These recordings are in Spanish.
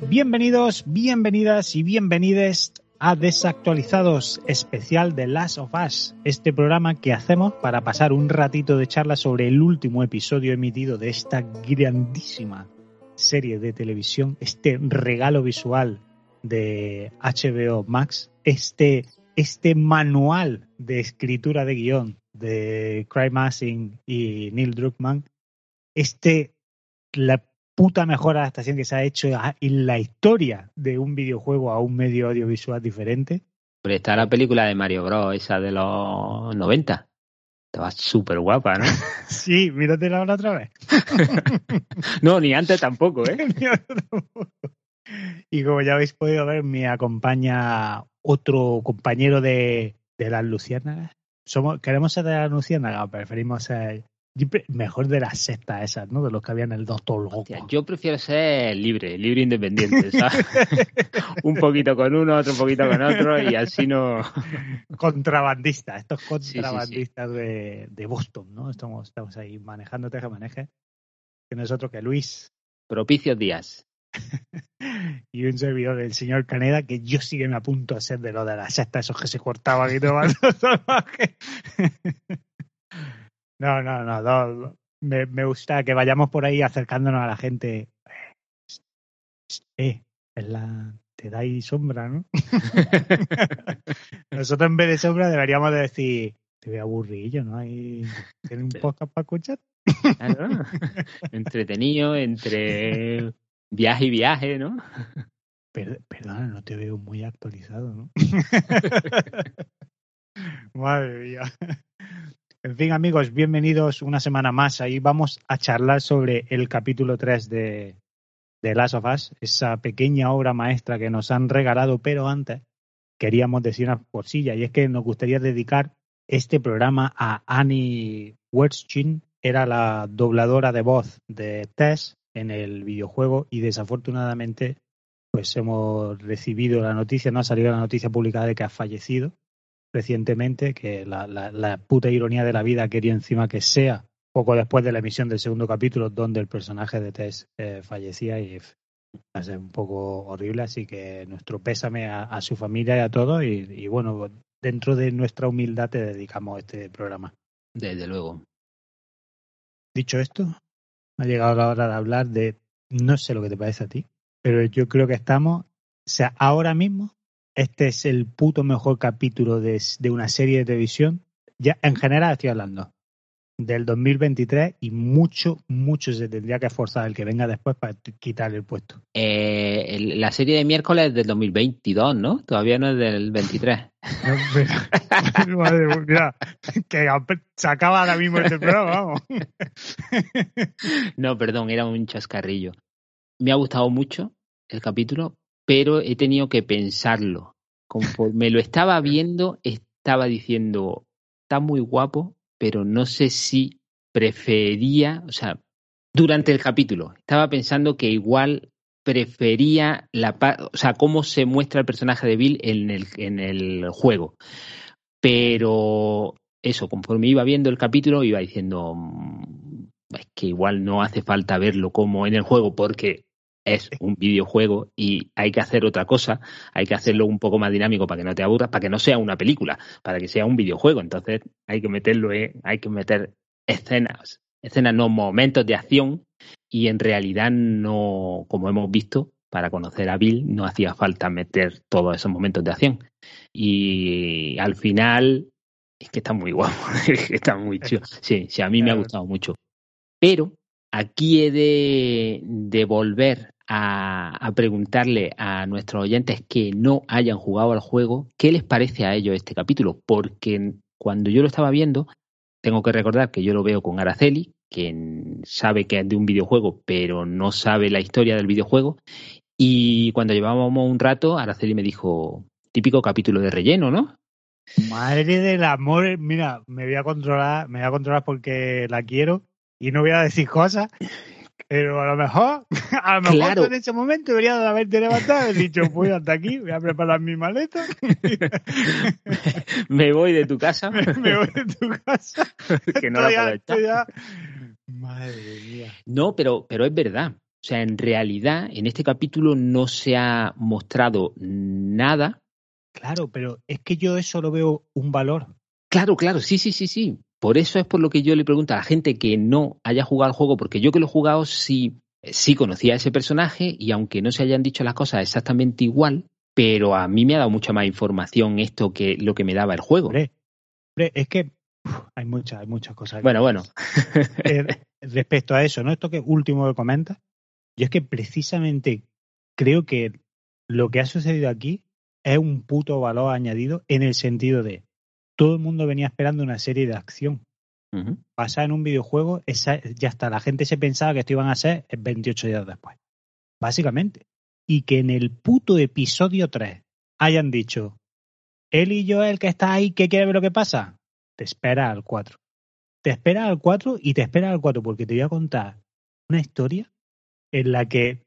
Bienvenidos, bienvenidas y bienvenides a Desactualizados especial de Last of Us, este programa que hacemos para pasar un ratito de charla sobre el último episodio emitido de esta grandísima serie de televisión, este regalo visual de HBO Max, este, este manual de escritura de guion de Craig Massing y Neil Druckmann, este la puta mejor adaptación que se ha hecho en la historia de un videojuego a un medio audiovisual diferente. Pero está la película de Mario Bros, esa de los 90. Estaba súper guapa, ¿no? sí, míratela ahora otra vez. no, ni antes tampoco, ¿eh? y como ya habéis podido ver, me acompaña otro compañero de, de las Luciérnagas. Somos, queremos ser de las Luciérnagas, preferimos ser Mejor de las sectas esas, ¿no? De los que había en el Doctor Loco. Hostia, yo prefiero ser libre, libre independiente, ¿sabes? un poquito con uno, otro poquito con otro y así no... Contrabandistas, estos contrabandistas sí, sí, sí. De, de, Boston, ¿no? Estamos, estamos ahí manejando teje maneje. Que no es otro que Luis. Propicios días. y un servidor del señor Caneda que yo sí que me apunto a ser de lo de la secta, esos que se cortaban y todo No, no, no, no. Me, me, gusta que vayamos por ahí acercándonos a la gente. Eh, es la, te dais sombra, ¿no? Nosotros en vez de sombra deberíamos de decir, te veo aburrillo, ¿no? Hay, ¿Tienes un podcast para escuchar? Claro. Entretenido, entre viaje y viaje, ¿no? Per, perdona, no te veo muy actualizado, ¿no? Madre mía. En fin, amigos, bienvenidos una semana más. Ahí vamos a charlar sobre el capítulo 3 de, de Last of Us, esa pequeña obra maestra que nos han regalado, pero antes queríamos decir una cosilla, y es que nos gustaría dedicar este programa a Annie Wertschin, era la dobladora de voz de Tess en el videojuego y desafortunadamente pues hemos recibido la noticia, no ha salido la noticia publicada de que ha fallecido recientemente, que la, la, la, puta ironía de la vida quería encima que sea poco después de la emisión del segundo capítulo donde el personaje de Tess eh, fallecía y va a ser un poco horrible, así que nuestro pésame a, a su familia y a todos y, y, bueno, dentro de nuestra humildad te dedicamos este programa. Desde luego. Dicho esto, ha llegado la hora de hablar de, no sé lo que te parece a ti, pero yo creo que estamos, o sea, ahora mismo este es el puto mejor capítulo de, de, una serie de televisión. Ya en general estoy hablando del 2023 y mucho, mucho se tendría que esforzar el que venga después para quitarle el puesto. Eh, la serie de miércoles es del 2022, ¿no? Todavía no es del 23. Madre mía, que se acaba ahora mismo este programa, vamos. no, perdón, era un chascarrillo. Me ha gustado mucho el capítulo, pero he tenido que pensarlo. Conforme lo estaba viendo, estaba diciendo, está muy guapo, pero no sé si prefería, o sea, durante el capítulo, estaba pensando que igual prefería la o sea, cómo se muestra el personaje de Bill en el, en el juego. Pero eso, conforme iba viendo el capítulo, iba diciendo, es que igual no hace falta verlo como en el juego, porque es un videojuego y hay que hacer otra cosa, hay que hacerlo un poco más dinámico para que no te aburras, para que no sea una película, para que sea un videojuego. Entonces hay que meterlo, eh, hay que meter escenas, escenas no momentos de acción y en realidad no, como hemos visto, para conocer a Bill no hacía falta meter todos esos momentos de acción. Y al final es que está muy guapo, está muy chido. Sí, sí, a mí me ha gustado mucho. Pero aquí he de, de volver a, preguntarle a nuestros oyentes que no hayan jugado al juego qué les parece a ellos este capítulo, porque cuando yo lo estaba viendo, tengo que recordar que yo lo veo con Araceli, quien sabe que es de un videojuego, pero no sabe la historia del videojuego. Y cuando llevábamos un rato, Araceli me dijo, típico capítulo de relleno, ¿no? Madre del amor, mira, me voy a controlar, me voy a controlar porque la quiero y no voy a decir cosas, pero a lo mejor, a lo mejor en ese momento debería de haberte levantado y dicho, voy hasta aquí, voy a preparar mi maleta. me voy de tu casa. me, voy de tu casa. que no la puedo Madre mía. No, pero, pero es verdad. O sea, en realidad, en este capítulo no se ha mostrado nada. Claro, pero es que yo eso lo veo un valor. Claro, claro, sí, sí, sí, sí. Por eso es por lo que yo le pregunto a la gente que no haya jugado al juego, porque yo que lo he jugado sí, sí conocía a ese personaje y aunque no se hayan dicho las cosas exactamente igual, pero a mí me ha dado mucha más información esto que lo que me daba el juego. Hombre, es que hay muchas, hay muchas cosas. Bueno, bueno. Eh, respecto a eso, ¿no? Esto que último que comentas, yo es que precisamente creo que lo que ha sucedido aquí es un puto valor añadido en el sentido de todo el mundo venía esperando una serie de acción. Pasada en un videojuego, esa, ya hasta la gente se pensaba que esto iban a ser 28 días después. Básicamente. Y que en el puto episodio 3 hayan dicho, él y yo, el que está ahí, que quiere ver lo que pasa, te espera al 4. Te espera al 4 y te espera al 4 porque te voy a contar una historia en la que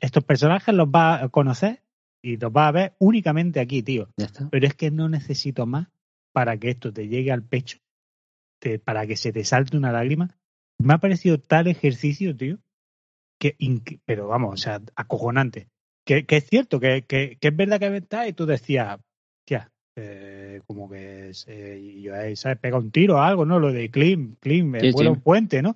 estos personajes los va a conocer y los va a ver únicamente aquí, tío. Pero es que no necesito más para que esto te llegue al pecho, para que se te salte una lágrima. Me ha parecido tal ejercicio, tío, que, pero vamos, o sea, acojonante. Que, es cierto, que, que, es verdad que está y tú decías, tía, eh, como que eh, yo ¿sabes? Pega un tiro o algo, ¿no? Lo de Klim, Klim, sí, un puente, ¿no?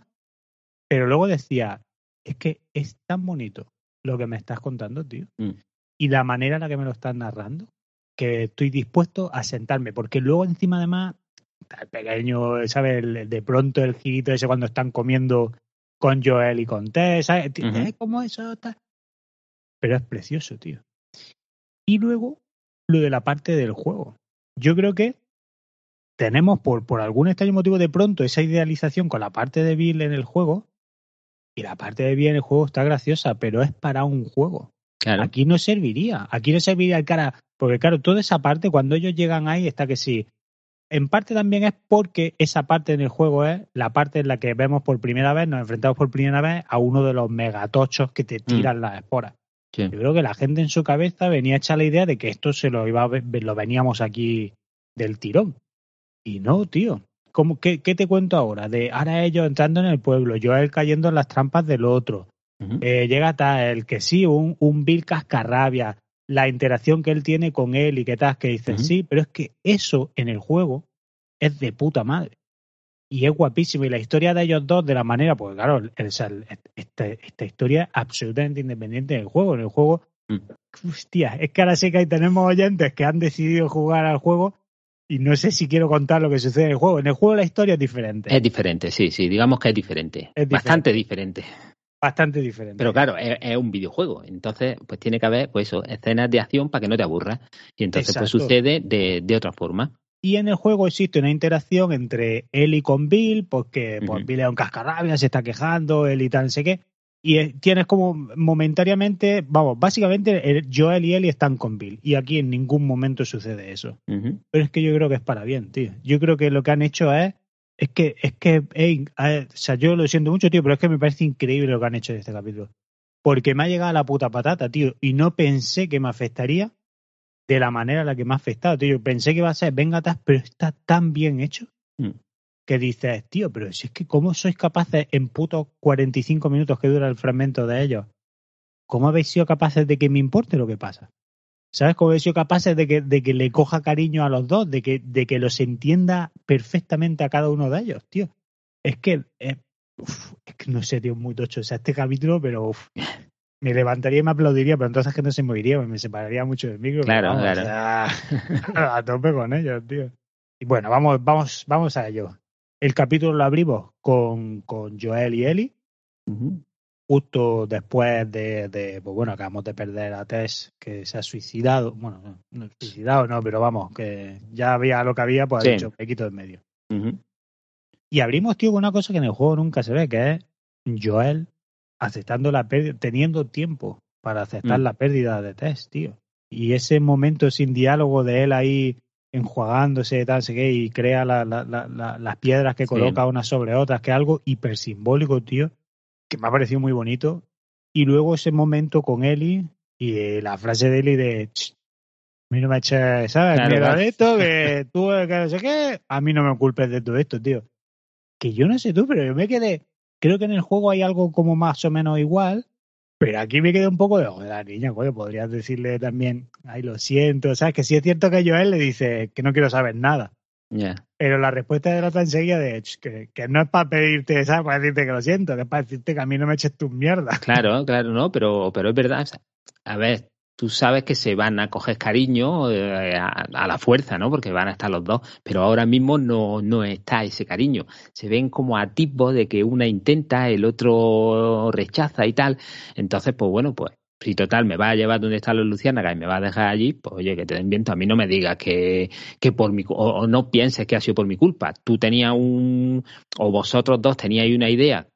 Pero luego decía, es que es tan bonito lo que me estás contando, tío. Mm. Y la manera en la que me lo estás narrando, que estoy dispuesto a sentarme, porque luego encima además, el pequeño, ¿sabes? de pronto el girito ese cuando están comiendo con Joel y con Tess, ¿sabes? ¿Eh? ¿Cómo eso está? Pero es precioso, tío. Y luego, lo de la parte del juego. Yo creo que tenemos por, por algún extraño motivo de pronto esa idealización con la parte de Bill en el juego. Y la parte de Bill en el juego está graciosa, pero es para un juego. Aquí no serviría. Aquí no serviría el cara. Porque claro, toda esa parte, cuando ellos llegan ahí, está que sí. En parte también es porque esa parte en el juego es la parte en la que vemos por primera vez, nos enfrentamos por primera vez a uno de los megatochos que te mm. tiran las esporas. Yo creo que la gente en su cabeza venía hecha la idea de que esto se lo iba a ver, lo veníamos aquí del tirón. Y no, tío. ¿Cómo, qué, ¿Qué te cuento ahora? De ahora ellos entrando en el pueblo, yo él cayendo en las trampas del otro, eh, llega tal, el que sí, un, un Bill cascarrabia, la interacción que él tiene con él y qué tal, que dice sí, pero es que eso en el juego es de puta madre. Y es guapísimo. Y la historia de ellos dos, de la manera, pues claro, esta, esta historia es absolutamente independiente del juego. En el juego, mm. hostia, es que ahora sí que ahí tenemos oyentes que han decidido jugar al juego y no sé si quiero contar lo que sucede en el juego. En el juego la historia es diferente. Es diferente, sí, sí, digamos que es diferente. Es Bastante diferente bastante diferente. Pero claro, es, un videojuego, entonces pues tiene que haber pues eso, escenas de acción para que no te aburras. Y entonces pues sucede de, de, otra forma. Y en el juego existe una interacción entre él y con Bill, porque pues, Bill es un cascarrabia, se está quejando, él y tal, no sé qué. Y tienes como momentáneamente, vamos, básicamente Joel y Ellie están con Bill. Y aquí en ningún momento sucede eso. Pero es que yo creo que es para bien, tío. Yo creo que lo que han hecho es es que, es que, o sea, yo lo siento mucho, tío, pero es que me parece increíble lo que han hecho en este capítulo. Porque me ha llegado la puta patata, tío, y no pensé que me afectaría de la manera en la que me ha afectado, tío. Pensé que iba a ser vengatas, pero está tan bien hecho mm. que dices, tío, pero si es que cómo sois capaces en putos 45 minutos que dura el fragmento de ellos, ¿cómo habéis sido capaces de que me importe lo que pasa? ¿Sabes cómo he sido capaces de que, de que le coja cariño a los dos, de que, de que los entienda perfectamente a cada uno de ellos, tío? Es que, eh, es que no sé, tío, muy tocho. O sea, este capítulo, pero me levantaría y me aplaudiría, pero entonces que no se movería, me separaría mucho del micro. Claro, claro. a tope con ellos, tío. Y bueno, vamos, vamos, vamos a ello. El capítulo lo abrimos con, con Joel y Eli. Justo después de, de, pues bueno, acabamos de perder a Tess, que se ha suicidado. Bueno, no, suicidado no, pero vamos, que ya había lo que había, pues Sí. ha dicho, me quito en medio. Y abrimos, tío, con una cosa que en el juego nunca se ve, que es Joel aceptando la pérdida, teniendo tiempo para aceptar Mm. la pérdida de Tess, tío. Y ese momento sin diálogo de él ahí enjuagándose, tal, sé qué, y crea la- la- la- la- las piedras que Sí. coloca unas sobre otras, que es algo hiper simbólico, tío, que me ha parecido muy bonito. Y luego ese momento con Eli y eh, la frase de Eli de "Ch, a mí no me eches, ¿sabes? Claro, de esto, que tú, que no sé qué, a mí no me culpes de todo esto, tío. Que yo no sé tú, pero yo me quedé, creo que en el juego hay algo como más o menos igual, pero aquí me quedé un poco de, joder, niña, coño, podrías decirle también, ay, lo siento, ¿sabes? Que sí es cierto que Joel le dice que no quiero saber nada. Ya. Pero la respuesta de la otra enseguida de "Ch, que, que no es para pedirte, ¿sabes? Para decirte que lo siento, que es para decirte que a mí no me eches tus mierdas. Claro, claro, no, pero, pero es verdad. o sea, a ver, tú sabes que se van a coger cariño eh, a, a la fuerza, ¿no? Porque van a estar los dos, pero ahora mismo no, no está ese cariño. Se ven como atisbos de que una intenta, el otro rechaza y tal. Entonces, pues bueno, pues si total me va a llevar donde están los luciérnagas y me va a dejar allí, pues oye, que te den viento. A mí no me digas que, que por mi o, o no pienses que ha sido por mi culpa. Tú tenías un, o vosotros dos teníais una idea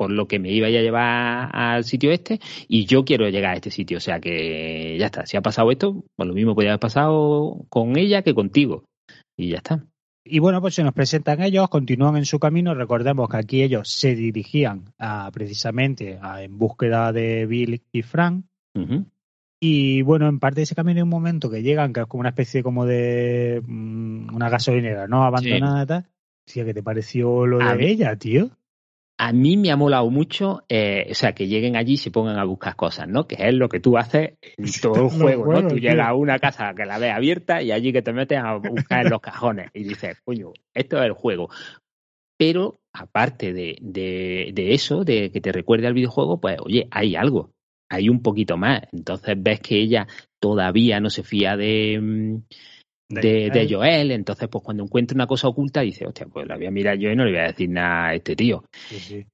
por lo que me iba a llevar al sitio este y yo quiero llegar a este sitio. O sea que ya está, si ha pasado esto, pues lo mismo podría haber pasado con ella que contigo. Y ya está. Y bueno, pues se nos presentan ellos, continúan en su camino. Recordemos que aquí ellos se dirigían a, precisamente a, en búsqueda de Bill y Frank. Y bueno, en parte de ese camino hay un momento que llegan, que es como una especie como de mm, una gasolinera, ¿no? Abandonada y tal. Tía, ¿qué te pareció lo de A mí- ella, tío? A mí me ha molado mucho, eh, o sea, que lleguen allí y se pongan a buscar cosas, ¿no? Que es lo que tú haces en todo el juego, ¿no? Tú tío. llegas a una casa que la ves abierta y allí que te metes a buscar en los cajones y dices, coño, esto es el juego. Pero aparte de, de, de eso, de que te recuerde al videojuego, pues oye, hay algo, hay un poquito más. Entonces ves que ella todavía no se fía de, mm, de, de Joel, entonces pues cuando encuentra una cosa oculta dice, hostia, pues la voy a mirar yo y no le voy a decir nada a este tío. Sí, sí.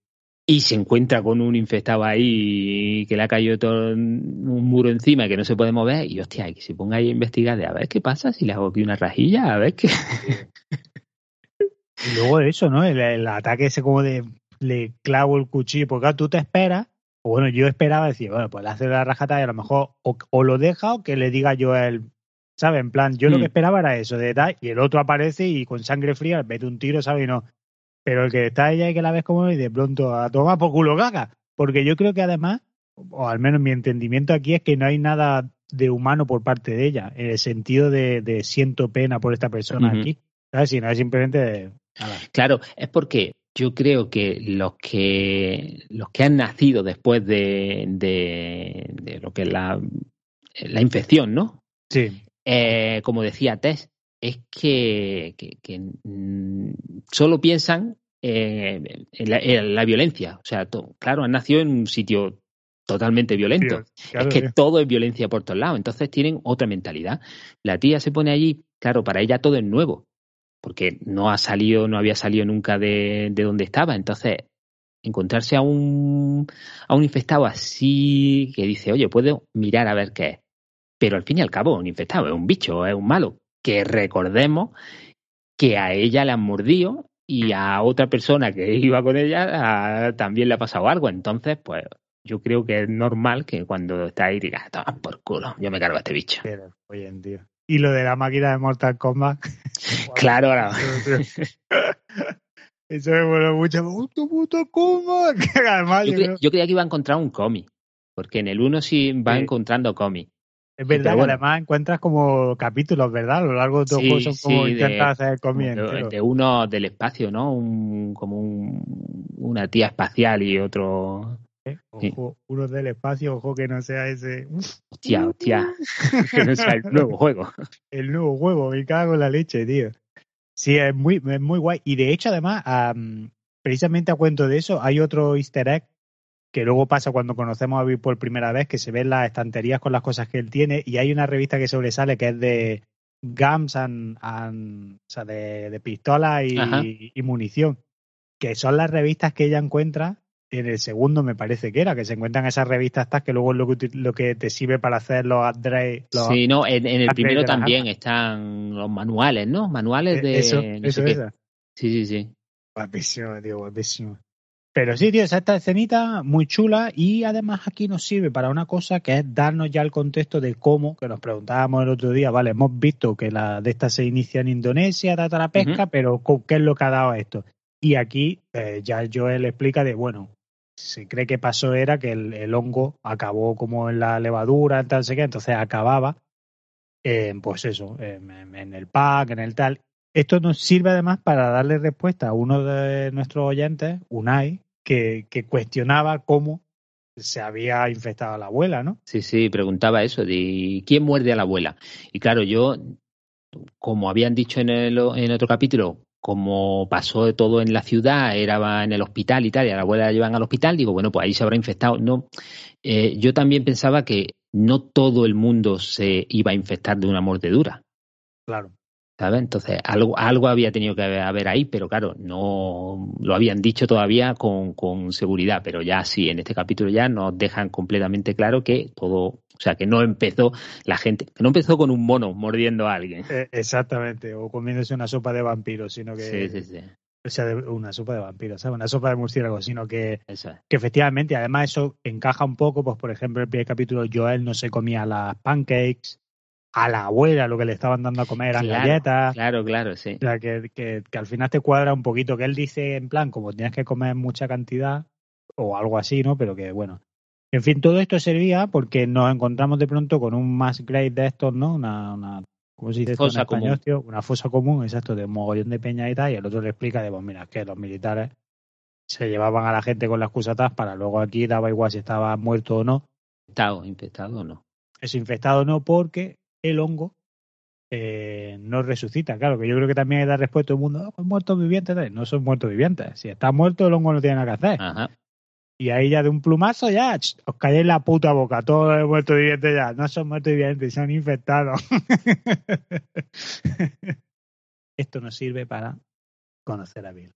Y se encuentra con un infectado ahí que le ha caído todo un muro encima que no se puede mover y hostia, que se ponga ahí a investigar de a ver qué pasa si le hago aquí una rajilla, a ver qué... Y luego eso, ¿no? El, el ataque ese como de le clavo el cuchillo, porque claro, tú te esperas, o bueno, yo esperaba decir, bueno, pues le hace la rajata y a lo mejor o, o lo deja o que le diga yo él, ¿sabes? En plan, yo lo Mm. que esperaba era eso, de tal, y el otro aparece y con sangre fría mete un tiro, ¿sabes? Y no. Pero el que está ella y que la ves como y de pronto a tomar por culo caga. Porque yo creo que además, o al menos mi entendimiento aquí es que no hay nada de humano por parte de ella, en el sentido de, de siento pena por esta persona aquí, ¿sabes? Sino es simplemente de, Claro, es porque yo creo que los que los que han nacido después de, de, de lo que es la, la infección, ¿no? Sí, Eh, como decía Tess, es que, que- que, mm, solo piensan eh, en, la, en la violencia. O sea, claro, han nacido en un sitio totalmente violento. claro, es que todo es violencia por todos lados. Entonces tienen otra mentalidad. La tía se pone allí, claro, para ella todo es nuevo, porque no ha salido, no había salido nunca de, de donde estaba. Entonces, encontrarse a un, a un infectado así que dice, oye, puedo mirar a ver qué es. Pero al fin y al cabo, un infectado es un bicho, es un malo. Que recordemos que a ella le han mordido y a otra persona que iba con ella también le ha pasado algo. Entonces, pues yo creo que es normal que cuando está ahí digas, toma por culo, yo me cargo a este bicho. Pero, oye, tío. Y lo de la máquina de Mortal Kombat. Claro, ahora. Eso me moló mucho. ¡Puto puto Kombat! Yo, cre- yo creía que iba a encontrar un cómic, porque en el 1 sí va Sí. encontrando cómic. Es verdad que bueno. además encuentras como capítulos, ¿verdad? A lo largo de todo Sí, juego son como sí, intentas hacer entero. de, uno del espacio, ¿no? Un, como un, una tía espacial y otro. ¿eh? sí. Ojo, uno del espacio, ojo que no sea ese. Hostia, hostia. que no sea el nuevo juego. el nuevo juego, me cago en la leche, tío. Sí, es muy, es muy guay. Y de hecho, además, am, precisamente a cuento de eso, hay otro easter egg que luego pasa cuando conocemos a Bill por primera vez, que se ven las estanterías con las cosas que él tiene, y hay una revista que sobresale que es de Guns and, and- o sea, de, de pistolas y, y munición, que son las revistas que ella encuentra en el segundo me parece que era, que se encuentran esas revistas estas que luego es lo que, lo que te sirve para hacer los upgrades. sí, no, en, el primero también están los manuales, ¿no? Manuales e, de... Eso, eso es. Sí, sí, sí. Guapísimo, tío, guapísimo. Pero sí, tío, esta escenita muy chula y además aquí nos sirve para una cosa que es darnos ya el contexto de cómo, que nos preguntábamos el otro día, vale, hemos visto que la de esta se inicia en Indonesia, data la pesca, pero ¿qué es lo que ha dado esto? Y aquí eh, ya Joel explica de, bueno, se cree que pasó era que el, hongo acabó como en la levadura, en tal, sé qué, entonces acababa, pues eso, en el pack, en el tal. Esto nos sirve además para darle respuesta a uno de nuestros oyentes, Unai, que, cuestionaba cómo se había infectado a la abuela, ¿no? Sí, sí, preguntaba eso, de quién muerde a la abuela. Y claro, yo, como habían dicho en, el, en otro capítulo, como pasó de todo en la ciudad, era en el hospital y tal, y a la abuela la llevan al hospital, digo, bueno, pues ahí se habrá infectado. No, eh, yo también pensaba que no todo el mundo se iba a infectar de una mordedura. Claro. ¿Sabes? Entonces, algo, algo había tenido que haber ahí, pero claro, no lo habían dicho todavía con, con seguridad, pero ya sí, en este capítulo ya nos dejan completamente claro que todo, o sea, que no empezó la gente, que no empezó con un mono mordiendo a alguien. Eh, exactamente, o comiéndose una sopa de vampiros, sino que... Sí, sí, sí. O sea, una sopa de vampiros, ¿sabes? Una sopa de murciélago, sino que, que efectivamente, además eso encaja un poco, pues por ejemplo, el primer capítulo Joel no se comía las pancakes, a la abuela lo que le estaban dando a comer eran galletas. Claro, claro, sí. O sea, que, que, al final te cuadra un poquito, que él dice en plan, como tienes que comer mucha cantidad o algo así, ¿no? Pero que bueno. En fin, todo esto servía porque nos encontramos de pronto con un mass grave de estos, ¿no? Una, una ¿cómo se dice fosa común. Una fosa común, exacto, de un mogollón de peña y tal, y el otro le explica de, pues mira, que los militares se llevaban a la gente con las cusatas para luego aquí daba igual si estaba muerto o no. Infectado, infectado o no. Es infectado o no porque el hongo eh, no resucita. Claro, que yo creo que también hay dar respuesta al mundo, oh, muertos vivientes, no son muertos vivientes. Si está muerto, el hongo no tiene nada que hacer. Y ahí ya de un plumazo ya os calláis la puta boca, todos los muertos vivientes ya, no son muertos vivientes, son infectados. Esto nos sirve para conocer a Bill.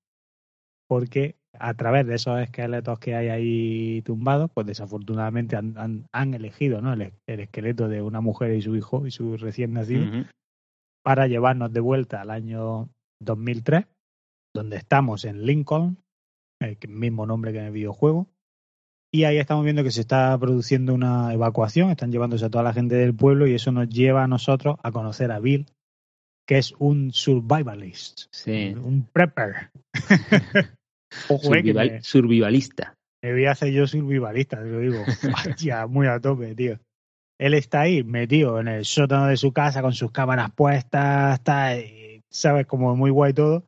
Porque a través de esos esqueletos que hay ahí tumbados, pues desafortunadamente han, han, elegido ¿no? El, esqueleto de una mujer y su hijo y su recién nacido para llevarnos de vuelta al año 2003, donde estamos en Lincoln, el mismo nombre que en el videojuego. Y ahí estamos viendo que se está produciendo una evacuación, están llevándose a toda la gente del pueblo y eso nos lleva a nosotros a conocer a Bill, que es un survivalist, un prepper. survivalista. Me voy a hacer yo survivalista, te lo digo. ya muy a tope, tío. Él está ahí metido en el sótano de su casa con sus cámaras puestas, está, sabes, como muy guay todo.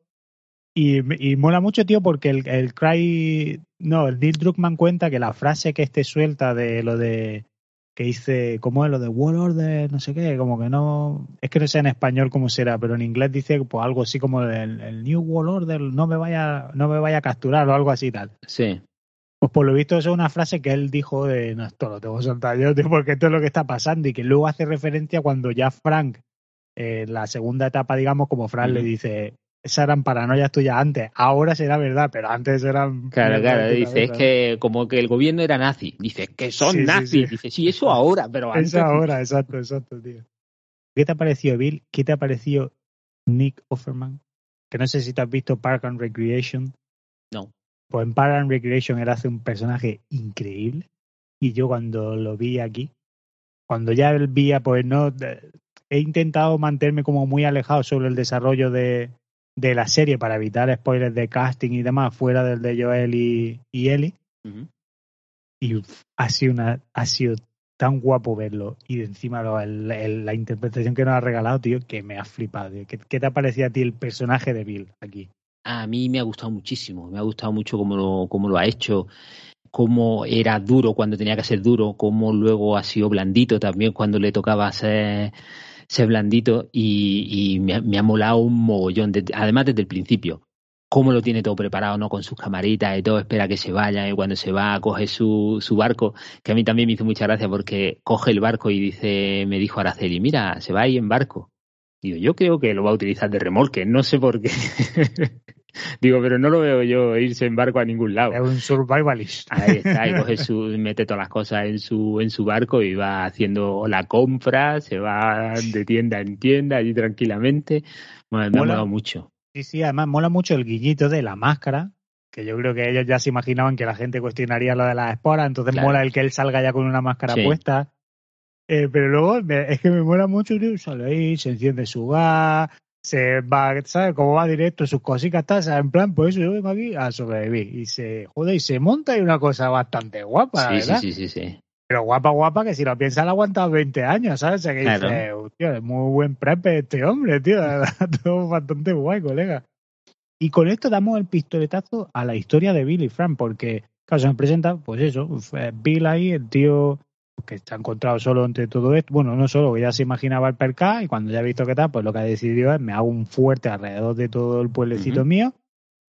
Y, mola mucho, tío, porque el, el Cry. No, el Neil Druckmann cuenta que la frase que este suelta de lo de que dice, ¿cómo es lo de World Order? No sé qué, como que no, es que no sé en español cómo será, pero en inglés dice pues algo así como el, New World Order no me vaya, no me vaya a capturar o algo así tal. Sí. Pues por lo visto eso es una frase que él dijo de, no, esto lo tengo que soltar yo, porque esto es lo que está pasando y que luego hace referencia cuando ya Frank, en la segunda etapa, digamos, como Frank le dice, esas eran paranoias tuyas antes, ahora será verdad, pero antes eran... Claro, claro, dice, es que como que el gobierno era nazi, dice, que son nazis, dice, sí, eso ahora, pero antes... Eso ahora, exacto, exacto, tío. ¿Qué te ha parecido Bill? ¿Qué te ha parecido Nick Offerman? Que no sé si te has visto Park and Recreation. No. Pues en Park and Recreation él hace un personaje increíble y yo cuando lo vi aquí, cuando ya vi, pues no... He intentado mantenerme como muy alejado sobre el desarrollo de, de la serie para evitar spoilers de casting y demás fuera del de Joel y, y Ellie. Y ha sido, una, ha sido tan guapo verlo y de encima la interpretación que nos ha regalado, tío, que me ha flipado. ¿Qué, te ha parecido a ti el personaje de Bill aquí? A mí me ha gustado muchísimo, me ha gustado mucho cómo lo, cómo lo ha hecho, cómo era duro cuando tenía que ser duro, cómo luego ha sido blandito también cuando le tocaba ser ser blandito y, me, ha, molado un mogollón, además desde el principio. Cómo lo tiene todo preparado, ¿no? Con sus camaritas y todo, espera que se vaya y cuando se va coge su, su barco, que a mí también me hizo mucha gracia porque coge el barco y dice, me dijo Araceli, mira, se va ahí en barco. Digo, yo creo que lo va a utilizar de remolque, no sé por qué. Digo, pero no lo veo yo irse en barco a ningún lado. Es un survivalist. Ahí está, y coge su, mete todas las cosas en su, en su barco y va haciendo la compra, se va de tienda en tienda allí tranquilamente. Bueno, me ha Mola. molado mucho. Sí, sí, además mola mucho el guiñito de la máscara, que yo creo que ellos ya se imaginaban que la gente cuestionaría lo de las esporas, entonces Claro. mola el que él salga ya con una máscara Sí. puesta. Eh, pero luego me- es que me mola mucho, tío, sale ahí, se enciende su gas, se va, ¿sabes? Como va directo, sus cositas, ¿sabes? en plan, pues yo vengo aquí a sobrevivir. Y se, joder, y se monta y una cosa bastante guapa, Sí, sí, verdad. sí, sí, sí. Pero guapa, guapa, que si lo piensas, la ha aguantado 20 años, ¿sabes? O sea, que Claro. dices, "Hostia, es muy buen prepe este hombre, tío. Todo bastante guay, colega. Y con esto damos el pistoletazo a la historia de Bill y Frank, porque, claro, se nos presenta, pues eso, eh, Bill ahí, el tío que está encontrado solo entre todo esto, bueno, no solo, que ya se imaginaba el perca y cuando ya ha visto qué tal, pues lo que ha decidido es, me hago un fuerte alrededor de todo el pueblecito mío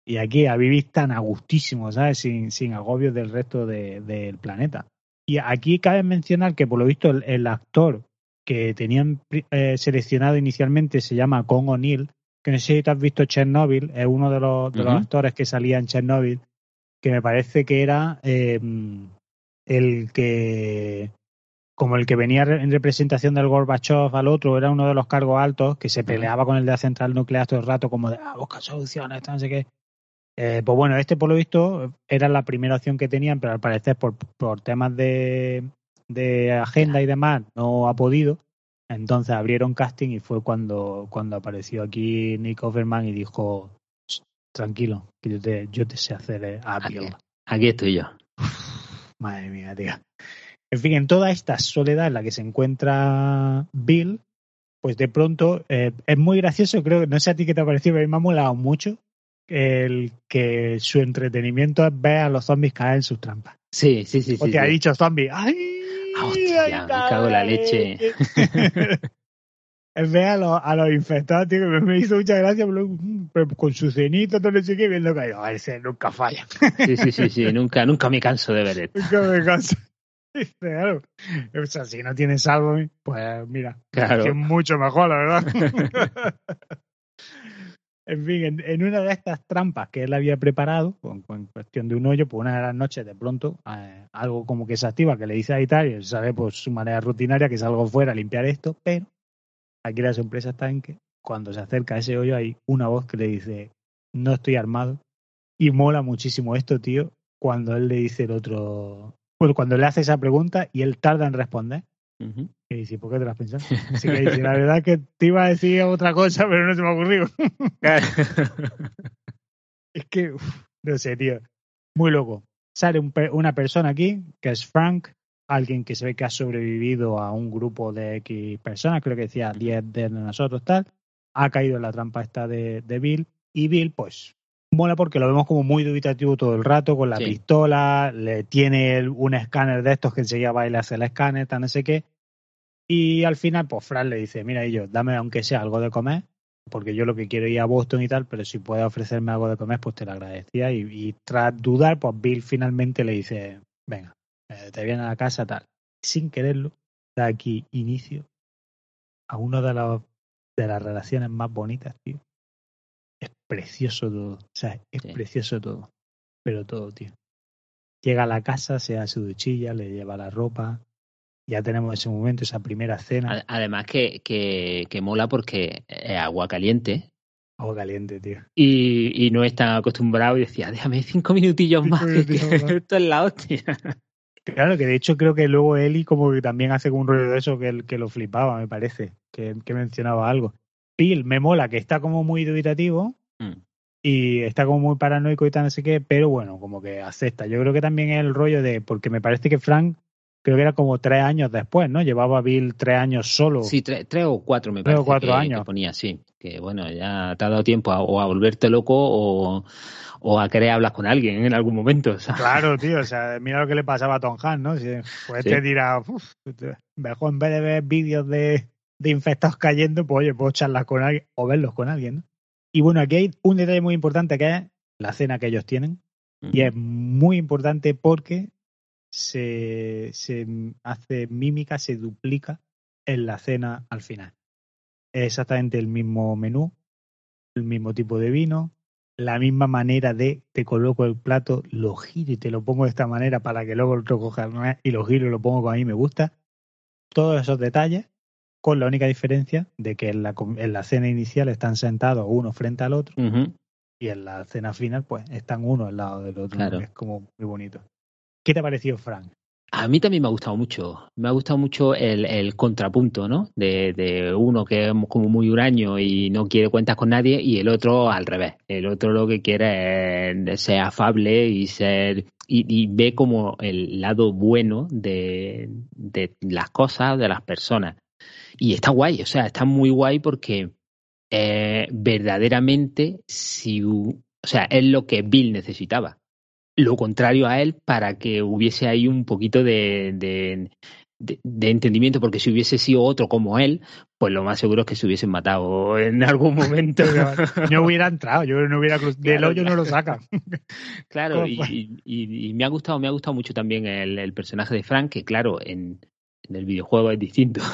y aquí a vivir tan a gustísimo, ¿sabes? Sin, sin agobios del resto de- del planeta. Y aquí cabe mencionar que por lo visto el, el actor que tenían eh, seleccionado inicialmente se llama Con O'Neill, que no sé si te has visto Chernobyl, es uno de los, de los actores que salía en Chernobyl, que me parece que era eh, el que como el que venía en representación del Gorbachev al otro, era uno de los cargos altos que se peleaba con el de la central nuclear todo el rato, como de, ah, busca soluciones, no sé qué. Eh, pues bueno, este por lo visto era la primera opción que tenían, pero al parecer por, por temas de, de agenda y demás no ha podido. Entonces abrieron casting y fue cuando, cuando apareció aquí Nick Offerman y dijo, "Sh, tranquilo, que yo te, yo te sé hacer eh, a Aquí, Bill". aquí estoy yo. Madre mía, tío. En fin, en toda esta soledad en la que se encuentra Bill, pues de pronto eh, es muy gracioso, creo que no sé a ti qué te ha parecido, pero a mí me ha molado mucho el que su entretenimiento es ver a los zombies caer en sus trampas. Sí, sí, sí. o sí, te ha sí. dicho zombie, ¡ay! Ah, hostia, ahí me está, cago en la eh". leche. ver a los, a los infectados, tío, que me, hizo mucha gracia, con su cenito, todo no sé qué, viendo que a ver, ese nunca falla. Sí, sí, sí, sí. Nunca, nunca me canso de ver esto. Nunca me canso. Claro. O sea, si no tienes algo, pues mira, Claro. es mucho mejor, la verdad. en fin, en, en una de estas trampas que él había preparado, con, con cuestión de un hoyo, pues una de las noches de pronto, eh, algo como que se activa, que le dice a Italia, sabe por su manera rutinaria que salgo fuera a limpiar esto, pero aquí la sorpresa está en que cuando se acerca a ese hoyo hay una voz que le dice, no estoy armado. Y mola muchísimo esto, tío, cuando él le dice el otro, bueno, cuando le hace esa pregunta y él tarda en responder. Ujú. Y dice, ¿por qué te lo has pensado? Así que dice, la verdad es que te iba a decir otra cosa, pero no se me ha ocurrido. Es que, uf, no sé, tío. Muy loco. Sale un una persona aquí, que es Frank, alguien que se ve que ha sobrevivido a un grupo de X personas, creo que decía 10 de nosotros, tal. Ha caído en la trampa esta de, de Bill. Y Bill, pues, mola porque lo vemos como muy dubitativo todo el rato, con la Sí. pistola, le tiene un escáner de estos que enseguida va y le hace el escáner, tal, no sé qué. Y al final, pues Frank le dice, mira, y yo, dame aunque sea algo de comer, porque yo lo que quiero es ir a Boston y tal, pero si puedes ofrecerme algo de comer, pues te lo agradecía. Y, y tras dudar, pues Bill finalmente le dice, venga, te viene a la casa, tal. Sin quererlo, da aquí inicio a una de, los, de las relaciones más bonitas, tío. Es precioso todo, o sea, es Sí. precioso todo, pero todo, tío. Llega a la casa, se da su duchilla, le lleva la ropa, ya tenemos ese momento, esa primera cena, Ad- Además que, que, que mola porque es agua caliente agua caliente, tío. y, y no es tan acostumbrado y decía, déjame cinco minutillos que- más. esto es la hostia. Claro, que de hecho creo que luego Eli como que también hace un rollo de eso que, que lo flipaba, me parece, que, que mencionaba algo. Bill me mola que está como muy dubitativo Mm. y está como muy paranoico y tal, no sé qué, pero bueno, como que acepta. Yo creo que también es el rollo de, porque me parece que Frank creo que era como tres años después, ¿no? Llevaba a Bill tres años solo. Sí, tres, tres o cuatro me Tres parece o cuatro que, años. que ponía, sí. Que bueno, ya te ha dado tiempo a, o a volverte loco o, o a querer hablar con alguien en algún momento. ¿sabes? Claro, tío, o sea, mira lo que le pasaba a Tom Hanks, ¿no? Si, pues Sí. te dirá, "Uf, mejor en vez de ver vídeos de, de infectados cayendo, pues oye, puedo charlar con alguien o verlos con alguien, ¿no? Y bueno, aquí hay un detalle muy importante que es la cena que ellos tienen. Y es muy importante porque se, se hace mímica, se duplica en la cena al final. Es exactamente el mismo menú, el mismo tipo de vino, la misma manera de te coloco el plato, lo giro y te lo pongo de esta manera para que luego el otro coja y lo giro y lo pongo como a mí me gusta. Todos esos detalles, con la única diferencia de que en la, en la cena inicial están sentados uno frente al otro y en la cena final pues están uno al lado del otro, es como muy bonito. ¿Qué te ha parecido, Frank? A mí también me ha gustado mucho. Me ha gustado mucho el, contrapunto, ¿no? De, uno que es como muy huraño y no quiere cuentas con nadie y el otro al revés. El otro lo que quiere es ser afable y ser y, ve como el lado bueno de, de las cosas, de las personas. Y está guay, o sea, está muy guay porque eh, verdaderamente si, o sea, es lo que Bill necesitaba lo contrario a él para que hubiese ahí un poquito de, de, entendimiento, porque si hubiese sido otro como él, pues lo más seguro es que se hubiesen matado en algún momento. no hubiera entrado, yo no hubiera del hoyo no lo saca. claro, y, y, me ha gustado, me ha gustado mucho también el, personaje de Frank, que claro, en, en el videojuego es distinto.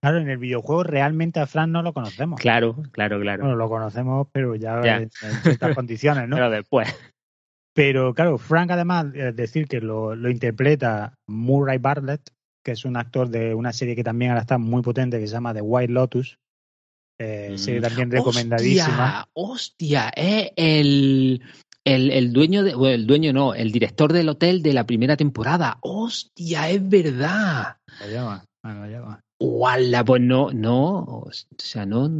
Claro, en el videojuego realmente a Frank no lo conocemos. Claro, claro, claro. Bueno, lo conocemos, pero ya, En, en, ciertas condiciones, ¿no? Pero después. Pero claro, Frank además, es decir, que lo, lo, interpreta Murray Bartlett, que es un actor de una serie que también ahora está muy potente, que se llama The White Lotus. Eh, serie mm. también recomendadísima. Hostia, hostia es el, el, el, dueño de, bueno, el dueño no, el director del hotel de la primera temporada. Hostia, es verdad. Lo llama, lo llama. ¡Wala! Pues no, no, o sea, no.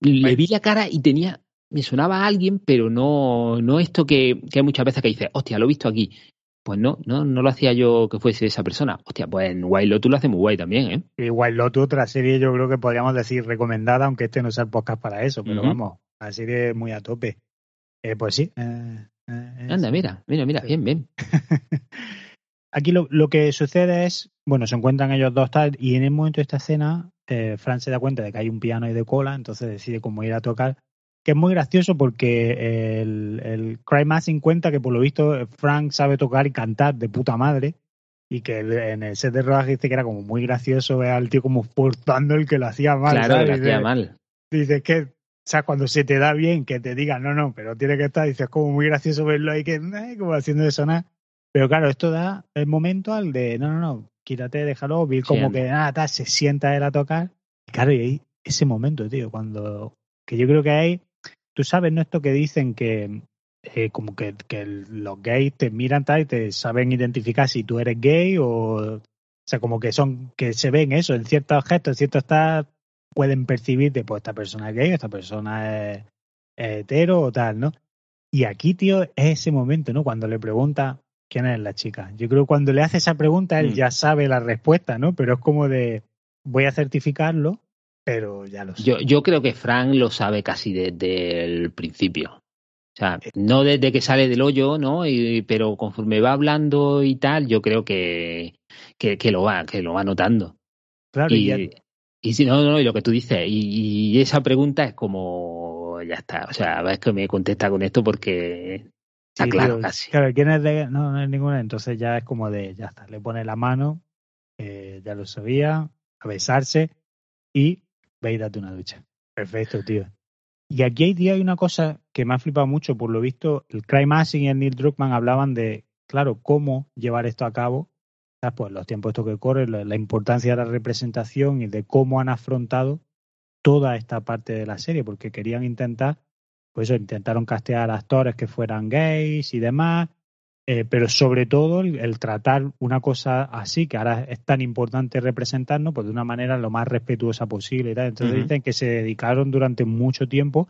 Le vi la cara y tenía me sonaba a alguien, pero no, no esto que, que hay muchas veces que dices, hostia, lo he visto aquí. Pues no, no, no lo hacía yo que fuese esa persona. Hostia, pues en Wild Lotus lo hace muy guay también, ¿eh? Y Wild Lotus, otra serie yo creo que podríamos decir recomendada, aunque este no sea el podcast para eso, pero vamos, la serie muy a tope. Eh, pues sí. Eh, eh, Anda, mira, mira, mira, bien, bien. Aquí lo, lo, que sucede es, bueno, se encuentran ellos dos tal, y en el momento de esta escena, Fran se da cuenta de que hay un piano ahí de cola, entonces decide cómo ir a tocar que es muy gracioso porque el, el Cry Massing cuenta que por lo visto Frank sabe tocar y cantar de puta madre y que en el set de rodaje dice que era como muy gracioso ver al tío como forzando el que lo hacía mal. Claro, lo hacía mal. Dice que, o sea, cuando se te da bien que te digan, no, no, pero tiene que estar, dices, como muy gracioso verlo ahí que, eh, como haciendo de sonar. Pero claro, esto da el momento al de, no, no, no, quítate, déjalo, vi como que nada, se sienta él a tocar. claro, y ahí, ese momento, tío, cuando, que yo creo que hay Tú sabes, ¿no? Esto que dicen que eh, como que, que, los gays te miran tal y te saben identificar si tú eres gay o... O sea, como que son, que se ven eso, en ciertos objetos, en ciertos estados, pueden percibir de, pues esta persona es gay, esta persona es, hetero o tal, ¿no? Y aquí, tío, es ese momento, ¿no? Cuando le pregunta quién es la chica. Yo creo que cuando le hace esa pregunta, él mm. ya sabe la respuesta, ¿no? Pero es como de, voy a certificarlo pero ya lo sé. Yo, yo creo que Frank lo sabe casi desde el principio. O sea, no desde que sale del hoyo, ¿no? Y, pero conforme va hablando y tal, yo creo que, que, que lo va, que lo va notando. Claro, y, y, si no, no, y lo que tú dices, y, esa pregunta es como, ya está, o sea, ves que me contesta con esto porque está claro casi. Claro, ¿quién es de, no, no es ninguna, entonces ya es como de, ya está, le pone la mano, eh, ya lo sabía, a besarse y ve y date una ducha. Perfecto, tío. Y aquí hay, hay una cosa que me ha flipado mucho. Por lo visto, el Cry Massing y el Neil Druckmann hablaban de, claro, cómo llevar esto a cabo. Pues los tiempos estos que corren, la, importancia de la representación y de cómo han afrontado toda esta parte de la serie, porque querían intentar, pues eso, intentaron castear actores que fueran gays y demás, eh, pero sobre todo el, tratar una cosa así, que ahora es tan importante representarnos, pues de una manera lo más respetuosa posible. Entonces dicen que se dedicaron durante mucho tiempo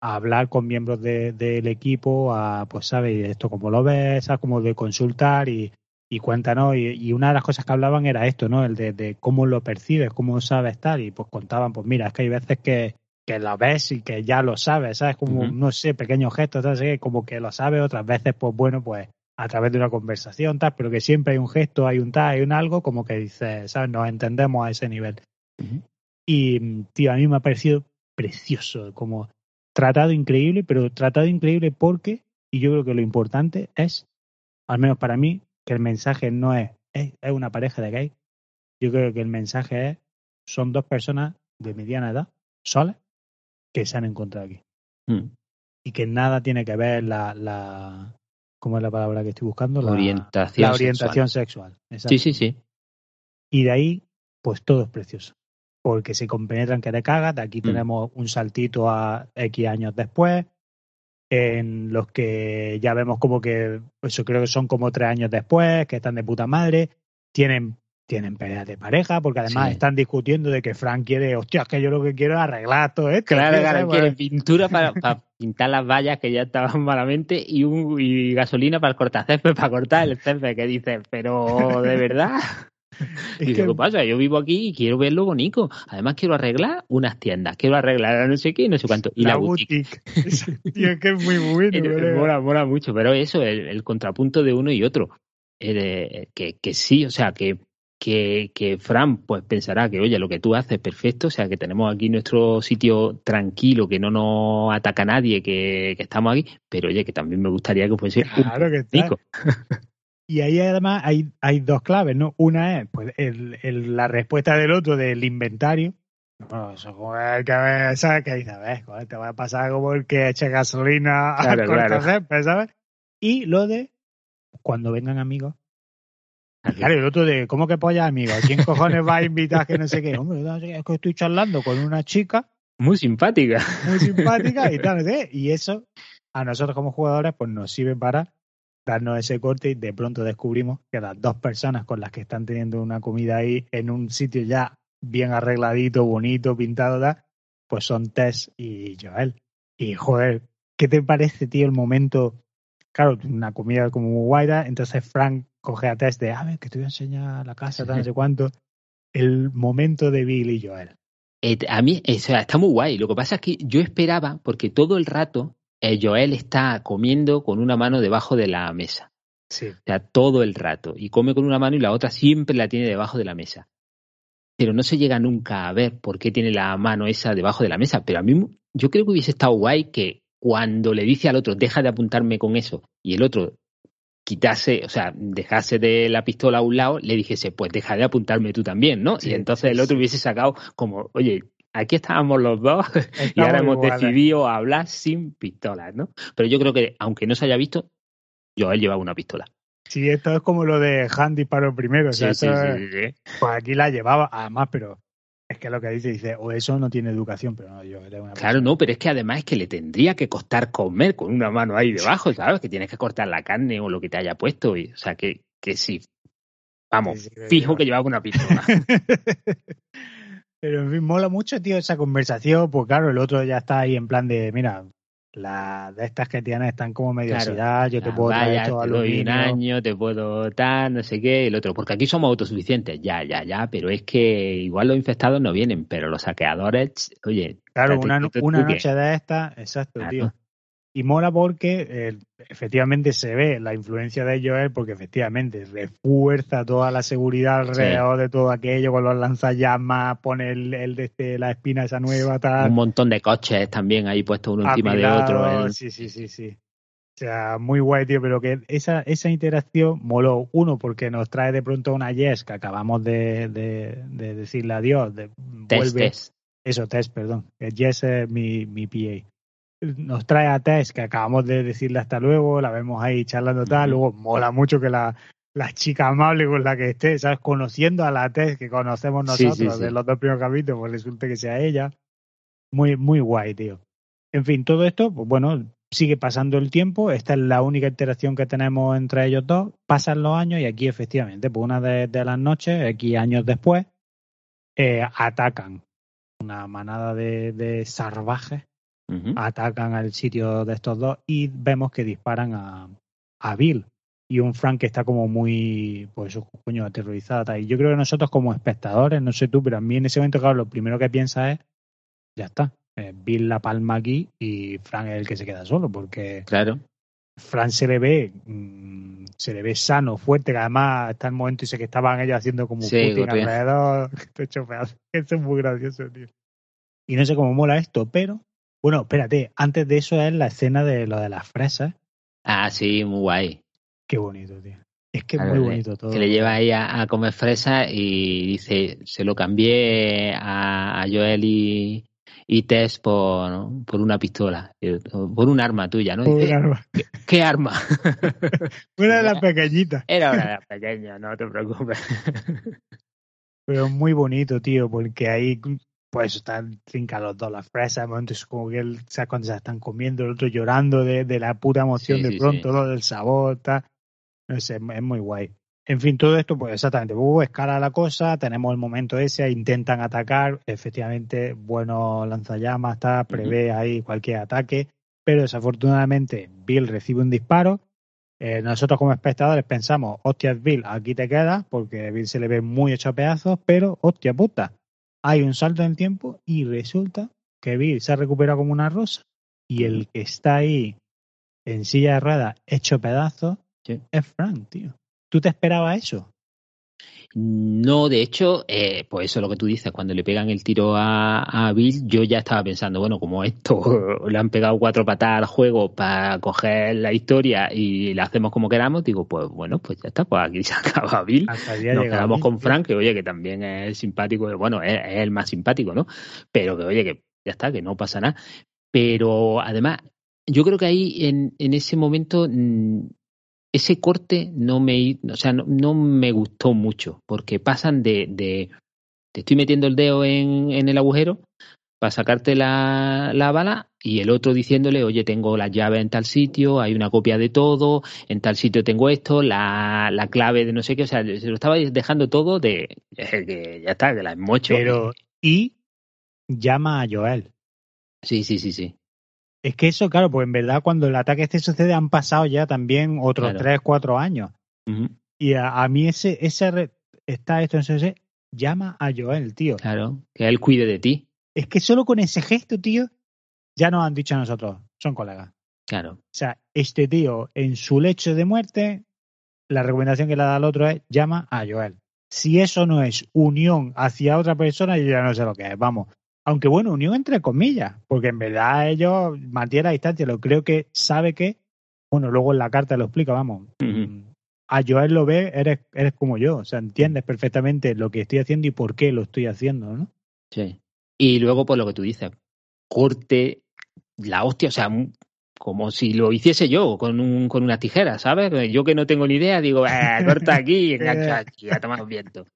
a hablar con miembros del equipo, a, pues, ¿sabes? Esto como lo ves, a como de consultar y, y cuéntanos. Y, y, una de las cosas que hablaban era esto, ¿no? El de, cómo lo percibes, cómo sabes estar. Y pues contaban, pues mira, es que hay veces que, que lo ves y que ya lo sabes, ¿sabes? Como, no sé, pequeños gestos, ¿sabes? Como que lo sabes, otras veces, pues bueno, pues a través de una conversación, tal, pero que siempre hay un gesto, hay un tal, hay un algo, como que dices, ¿sabes? Nos entendemos a ese nivel. Y, tío, a mí me ha parecido precioso, como tratado increíble, pero tratado increíble porque, y yo creo que lo importante es, al menos para mí, que el mensaje no es, es, una pareja de gay. Yo creo que el mensaje es, son dos personas de mediana edad, solas, que se han encontrado aquí. Mm. y que nada tiene que ver la, la ¿cómo es la palabra que estoy buscando? La orientación, la orientación sexual. Sí, sí, sí. Y de ahí, pues todo es precioso. Porque se compenetran que te cagas. De aquí Mm. tenemos un saltito a X años después, en los que ya vemos como que, eso creo que son como tres años después, que están de puta madre, tienen tienen peleas de pareja, porque además Sí. están discutiendo de que Frank quiere, hostia, es que yo lo que quiero es arreglar todo esto. Claro, claro, quiere pintura para, para pintar las vallas que ya estaban malamente y, un, y gasolina para el cortacésped, para cortar el césped, que dices, pero de verdad. Dice, que- ¿qué pasa? Yo vivo aquí y quiero verlo bonito. Además quiero arreglar unas tiendas, quiero arreglar no sé qué, no sé cuánto. Y la, boutique. Tío, es que es muy bueno. Eh, mola, mola mucho, pero eso, el, el contrapunto de uno y otro. Eh, que, que sí, o sea, que, que, que Fran pues pensará que, oye, lo que tú haces es perfecto, o sea, que tenemos aquí nuestro sitio tranquilo, que no nos ataca nadie, que, que estamos aquí, pero oye, que también me gustaría que fuese un Claro que pico. Y ahí además hay, hay dos claves, ¿no? Una es pues el, el- la respuesta del otro del inventario. Bueno, eso es que ver, ¿sabes? Que dice, ves, joder, te va a pasar como el que eche gasolina Claro, al claro. cortacésped, ¿sabes? Y lo de cuando vengan amigos. Claro, el otro de, ¿cómo que polla amigos? ¿Quién cojones va a invitar que no sé qué? Hombre, es que estoy charlando con una chica Muy simpática. muy simpática y tal, no sé qué. Y eso a nosotros como jugadores pues nos sirve para darnos ese corte y de pronto descubrimos que las dos personas con las que están teniendo una comida ahí en un sitio ya bien arregladito, bonito, pintado, tal, pues son Tess y Joel. Y joder, ¿qué te parece, tío, el momento? Claro, una comida como muy guay, tal, entonces Frank coge a Tess de, a ver, que te voy a enseñar la casa, tal, no sé cuánto. El momento de Bill y Joel. Eh, a mí, o sea, está muy guay. Lo que pasa es que yo esperaba, porque todo el rato eh, Joel está comiendo con una mano debajo de la mesa. Sí. O sea, todo el rato. Y come con una mano y la otra siempre la tiene debajo de la mesa. Pero no se llega nunca a ver por qué tiene la mano esa debajo de la mesa. Pero a mí, yo creo que hubiese estado guay que cuando le dice al otro, deja de apuntarme con eso, y el otro quitase, o sea, dejase de la pistola a un lado, le dijese, pues deja de apuntarme tú también, ¿no? Sí, y entonces el otro hubiese sacado como, oye, aquí estábamos los dos y ahora hemos iguales. decidido hablar sin pistolas, ¿no? Pero yo creo que, aunque no se haya visto, Joel llevaba una pistola. Sí, esto es como lo de Han disparó primero. O sea, Sí, sí, esto sí, es- sí, sí. Pues aquí la llevaba, además, pero es que lo que dice, dice, o eso no tiene educación, pero no, yo era una Claro, no, pero es que además es que le tendría que costar comer con una mano ahí debajo, ¿sabes? Que tienes que cortar la carne o lo que te haya puesto. Y, o sea, que, que sí. Vamos, Sí, sí, que fijo lleva. que llevaba una pistola. Pero en fin, mola mucho, tío, esa conversación, pues claro, el otro ya está ahí en plan de, mira, las de estas que tienes están como medio Claro. oxidadas, yo te Ah, puedo traer vaya, esto te doy un año, te puedo tal, no sé qué, el otro. Porque aquí somos autosuficientes, ya, ya, ya, pero es que igual los infectados no vienen, pero los saqueadores, oye. Claro, una, una noche de estas, exacto, Claro. tío. Y mola porque eh, efectivamente se ve la influencia de Joel, porque efectivamente refuerza toda la seguridad alrededor de todo aquello, con los lanzallamas, pone el, el de este, la espina esa nueva, tal. Un montón de coches también ahí puestos uno encima de otro. Sí, sí, sí, sí. O sea, muy guay, tío, pero que esa, esa interacción moló. Uno, porque nos trae de pronto una Yes que acabamos de, de, de decirle adiós. De, Test, vuelve, test. Eso, Tess, perdón. Yes es mi, mi PA. Nos trae a Tess, que acabamos de decirle hasta luego, la vemos ahí charlando tal. Luego mola mucho que la, la chica amable con la que esté, ¿sabes? Conociendo a la Tess que conocemos Sí, nosotros sí, sí. de los dos primeros capítulos, pues resulta que sea ella. Muy, muy guay, tío. En fin, todo esto, pues bueno, sigue pasando el tiempo. Esta es la única interacción que tenemos entre ellos dos. Pasan los años y aquí, efectivamente, pues una de, de las noches, aquí años después, eh, atacan una manada de, de salvajes Atacan al sitio de estos dos y vemos que disparan a, a Bill y un Frank que está como muy, pues coño, aterrorizada. tal. Y yo creo que nosotros como espectadores, no sé tú, pero a mí en ese momento, claro, lo primero que piensa es, ya está, eh, Bill la palma aquí y Frank es el que se queda solo, porque Claro. Frank se le ve, mm, se le ve sano, fuerte, que además está el momento ese que estaban ellos haciendo como un Sí, corriendo. alrededor. Esto es muy gracioso, tío. Y no sé cómo mola esto, pero bueno, espérate, antes de eso es la escena de lo de las fresas. Ah, sí, muy guay. Qué bonito, tío. Es que es muy bonito todo. Que le lleva ahí a, a comer fresa y dice, se lo cambié a, a Joel y, y Tess por, por una pistola, eh, por un arma tuya, ¿no? Por Dice, un arma. ¿Qué, qué arma? Una de las pequeñitas. Era una de las pequeñas, no te preocupes. Pero es muy bonito, tío, porque ahí pues están trincados los dos las fresas, de momento es como que él, ¿sabes? cuando se están comiendo, el otro llorando de, de la pura emoción Sí, de sí, pronto, sí. lo del sabor, tal. No sé, es muy guay. En fin, todo esto, pues exactamente, uh, escala la cosa, tenemos el momento ese, intentan atacar, efectivamente, bueno lanzallamas, está, prevé ahí cualquier ataque, pero desafortunadamente Bill recibe un disparo. Eh, nosotros como espectadores pensamos, hostias Bill, aquí te quedas, porque Bill se le ve muy hecho a pedazos, pero hostia puta, hay un salto en el tiempo y resulta que Bill se ha recuperado como una rosa y el que está ahí en silla de ruedas hecho pedazos Sí. es Frank, tío. ¿Tú te esperabas eso? No, de hecho, eh, pues eso es lo que tú dices, cuando le pegan el tiro a, a Bill, yo ya estaba pensando, bueno, como esto le han pegado cuatro patadas al juego para coger la historia y la hacemos como queramos, digo, pues bueno, pues ya está, pues aquí se acaba Bill. Hasta Nos quedamos Bill, con. Frank, que oye, que también es simpático, bueno, es, es el más simpático, ¿no? Pero que oye, que ya está, que no pasa nada. Pero además, yo creo que ahí en, en ese momento mm, ese corte no me, o sea, no, no me gustó mucho, porque pasan de, de te estoy metiendo el dedo en, en el agujero para sacarte la, la bala y el otro diciéndole, oye, tengo las llaves en tal sitio, hay una copia de todo, en tal sitio tengo esto, la, la clave de no sé qué, o sea, se lo estaba dejando todo de que ya está, que la hemos hecho. Pero, y llama a Joel. Sí, sí, sí, sí. Es que eso, claro, pues en verdad cuando el ataque este sucede han pasado ya también otros Claro. tres, cuatro años. Y a, a mí ese, ese está esto, entonces llama a Joel, tío. Claro, que él cuide de ti, Es que solo con ese gesto, tío, ya nos han dicho a nosotros, son colegas. claro. O sea, este tío en su lecho de muerte, la recomendación que le da al otro es llama a Joel. Si eso no es unión hacia otra persona, yo ya no sé lo que es, vamos. Aunque bueno, unión entre comillas, porque en verdad ellos mantienen la distancia, lo creo que sabe que, bueno, luego en la carta lo explica, vamos. Ujú. Mm, A Joel lo ve, eres, eres como yo, o sea, entiendes perfectamente lo que estoy haciendo y por qué lo estoy haciendo, ¿no? Sí. Y luego, por lo que tú dices, corte la hostia, o sea, como si lo hiciese yo con, un, con una tijera, ¿sabes? Yo que no tengo ni idea, digo, eh, corta aquí y engancha aquí, a tomar viento.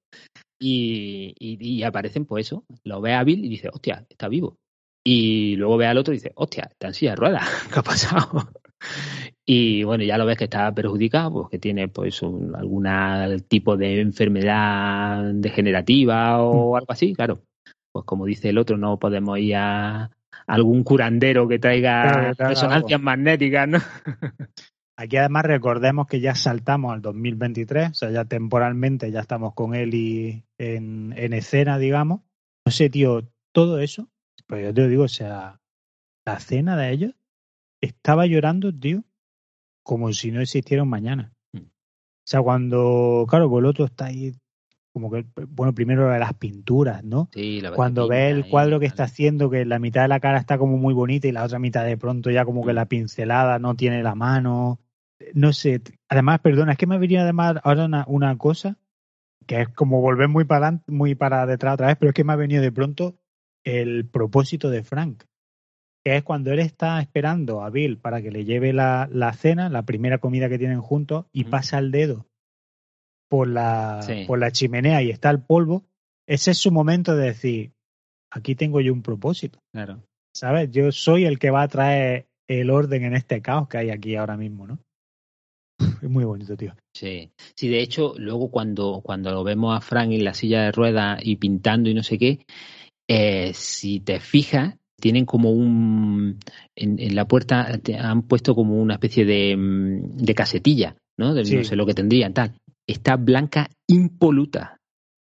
Y, y, y aparecen, pues eso, lo ve a Bill y dice, hostia, está vivo. Y luego ve al otro y dice, hostia, está en silla de ruedas, ¿qué ha pasado? Y bueno, ya lo ves que está perjudicado, pues que tiene pues un, algún tipo de enfermedad degenerativa o algo así, claro. Pues como dice el otro, no podemos ir a algún curandero que traiga Claro, resonancias magnéticas, ¿no? Aquí además recordemos que ya saltamos al 2023, o sea, ya temporalmente ya estamos con él y en, en escena, digamos. No sé, tío, todo eso, pues yo te lo digo, o sea, la cena de ellos, estaba llorando, tío, como si no existiera un mañana. Mm. O sea, cuando, claro, pues el otro está ahí, como que, bueno, primero las pinturas, ¿no? Sí, la Cuando ve el cuadro que está haciendo, que la mitad de la cara está como muy bonita y la otra mitad de pronto ya como que la pincelada no tiene la mano. No sé, además, perdona, es que me ha venido además ahora una, una cosa que es como volver muy para muy para detrás otra vez, pero es que me ha venido de pronto el propósito de Frank, que es cuando él está esperando a Bill para que le lleve la, la cena, la primera comida que tienen juntos, y pasa el dedo por la, Sí. por la chimenea y está el polvo, ese es su momento de decir, aquí tengo yo un propósito, Claro. ¿sabes? Yo soy el que va a traer el orden en este caos que hay aquí ahora mismo, ¿no? Es muy bonito, tío. Sí, sí, de hecho, luego cuando, cuando lo vemos a Frank en la silla de ruedas y pintando y no sé qué, eh, si te fijas, tienen como un. En, en la puerta te han puesto como una especie de, mm, de casetilla, ¿no? De, Sí. No sé lo que tendrían, tal. Está blanca impoluta.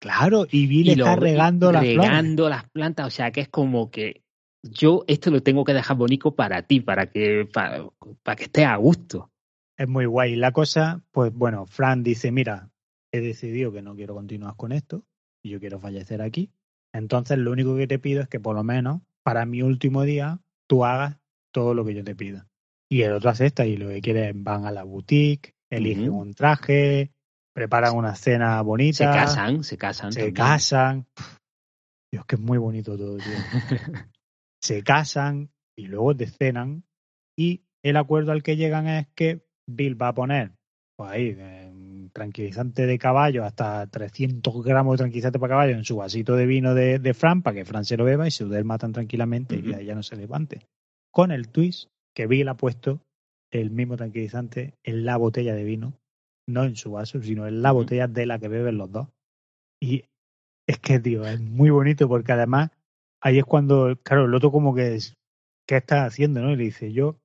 Claro, y Bill está lo- regando las flores. regando las plantas, o sea que es como que yo esto lo tengo que dejar bonito para ti, para que, para, para que estés a gusto. Es muy guay. La cosa, pues bueno, Fran dice, mira, he decidido que no quiero continuar con esto y yo quiero fallecer aquí. Entonces lo único que te pido es que por lo menos para mi último día tú hagas todo lo que yo te pida. Y el otro acepta y lo que quiere es van a la boutique, eligen un traje, preparan una cena bonita. Se casan, se casan. Se también. casan. Dios, que es muy bonito todo, tío. se casan y luego decenan y el acuerdo al que llegan es que Bill va a poner pues ahí eh, tranquilizante de caballo hasta 300 gramos de tranquilizante para caballo en su vasito de vino de, de Fran para que Fran se lo beba y se duerma tan tranquilamente y ahí ya no se levante. Con el twist que Bill ha puesto el mismo tranquilizante en la botella de vino, no en su vaso, sino en la botella de la que beben los dos. Y es que, tío, es muy bonito porque además ahí es cuando, claro, el otro como que es, ¿qué estás haciendo? ¿no? Y le dice, yo,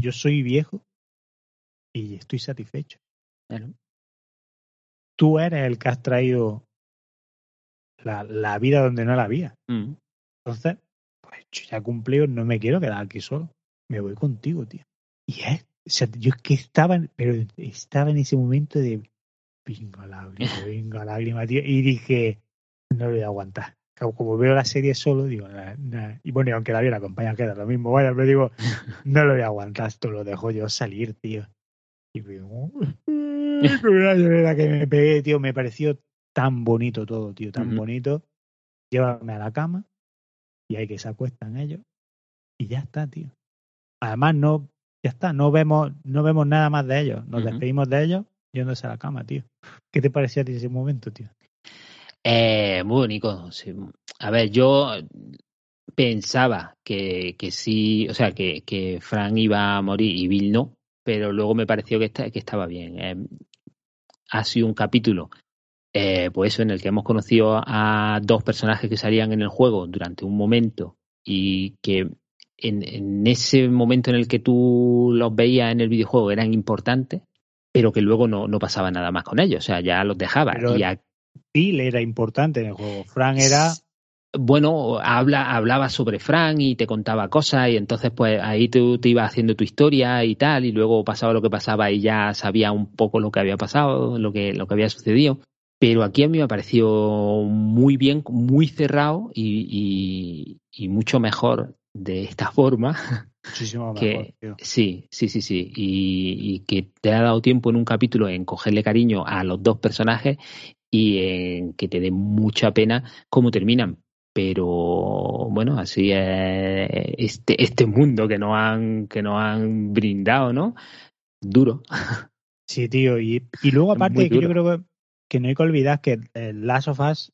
yo soy viejo y estoy satisfecho. Claro. Tú eres el que has traído la, la vida donde no la había. Mm. Entonces, pues yo ya cumplido, no me quiero quedar aquí solo. Me voy contigo, tío. Y es, o sea, yo es que estaba, pero estaba en ese momento de venga lágrima, venga lágrima, tío. Y dije, no lo voy a aguantar. Como, veo la serie solo, digo, nah, nah. y bueno, y aunque la viera acompañada queda lo mismo, vaya, pero digo, no lo voy a aguantar, esto lo dejo yo salir, tío. Y una llorera que me pegué, tío, me pareció tan bonito todo, tío, tan bonito. Llévame a la cama y hay que se acuestan ellos y ya está, tío. Además no, ya está, no vemos, no vemos nada más de ellos, nos despedimos de ellos yéndose a la cama, tío. ¿Qué te pareció a ti ese momento, tío? Eh, muy bonito. sí. A ver, yo pensaba que, que sí, o sea, que, que Frank iba a morir y Bill no, pero luego me pareció que, está- que estaba bien. Eh, ha sido un capítulo, eh, pues eso, en el que hemos conocido a dos personajes que salían en el juego durante un momento y que en, en ese momento en el que tú los veías en el videojuego eran importantes, pero que luego no, no pasaba nada más con ellos, o sea, ya los dejaba. Pero- y a- Bill era importante en el juego. Frank era bueno, habla, hablaba sobre Frank y te contaba cosas y entonces pues ahí tú te ibas haciendo tu historia y tal y luego pasaba lo que pasaba y ya sabía un poco lo que había pasado, lo que, lo que había sucedido. Pero aquí a mí me pareció muy bien, muy cerrado y, y, y mucho mejor de esta forma. muchísimo mejor, Que- tío. Sí, sí, sí, sí. Y, y que te ha dado tiempo en un capítulo en cogerle cariño a los dos personajes y en que te dé mucha pena cómo terminan. Pero bueno, así es este, este mundo que nos han, que nos han brindado, ¿no? Duro. Sí, tío. Y, y luego, aparte, que yo creo que, que no hay que olvidar que el Last of Us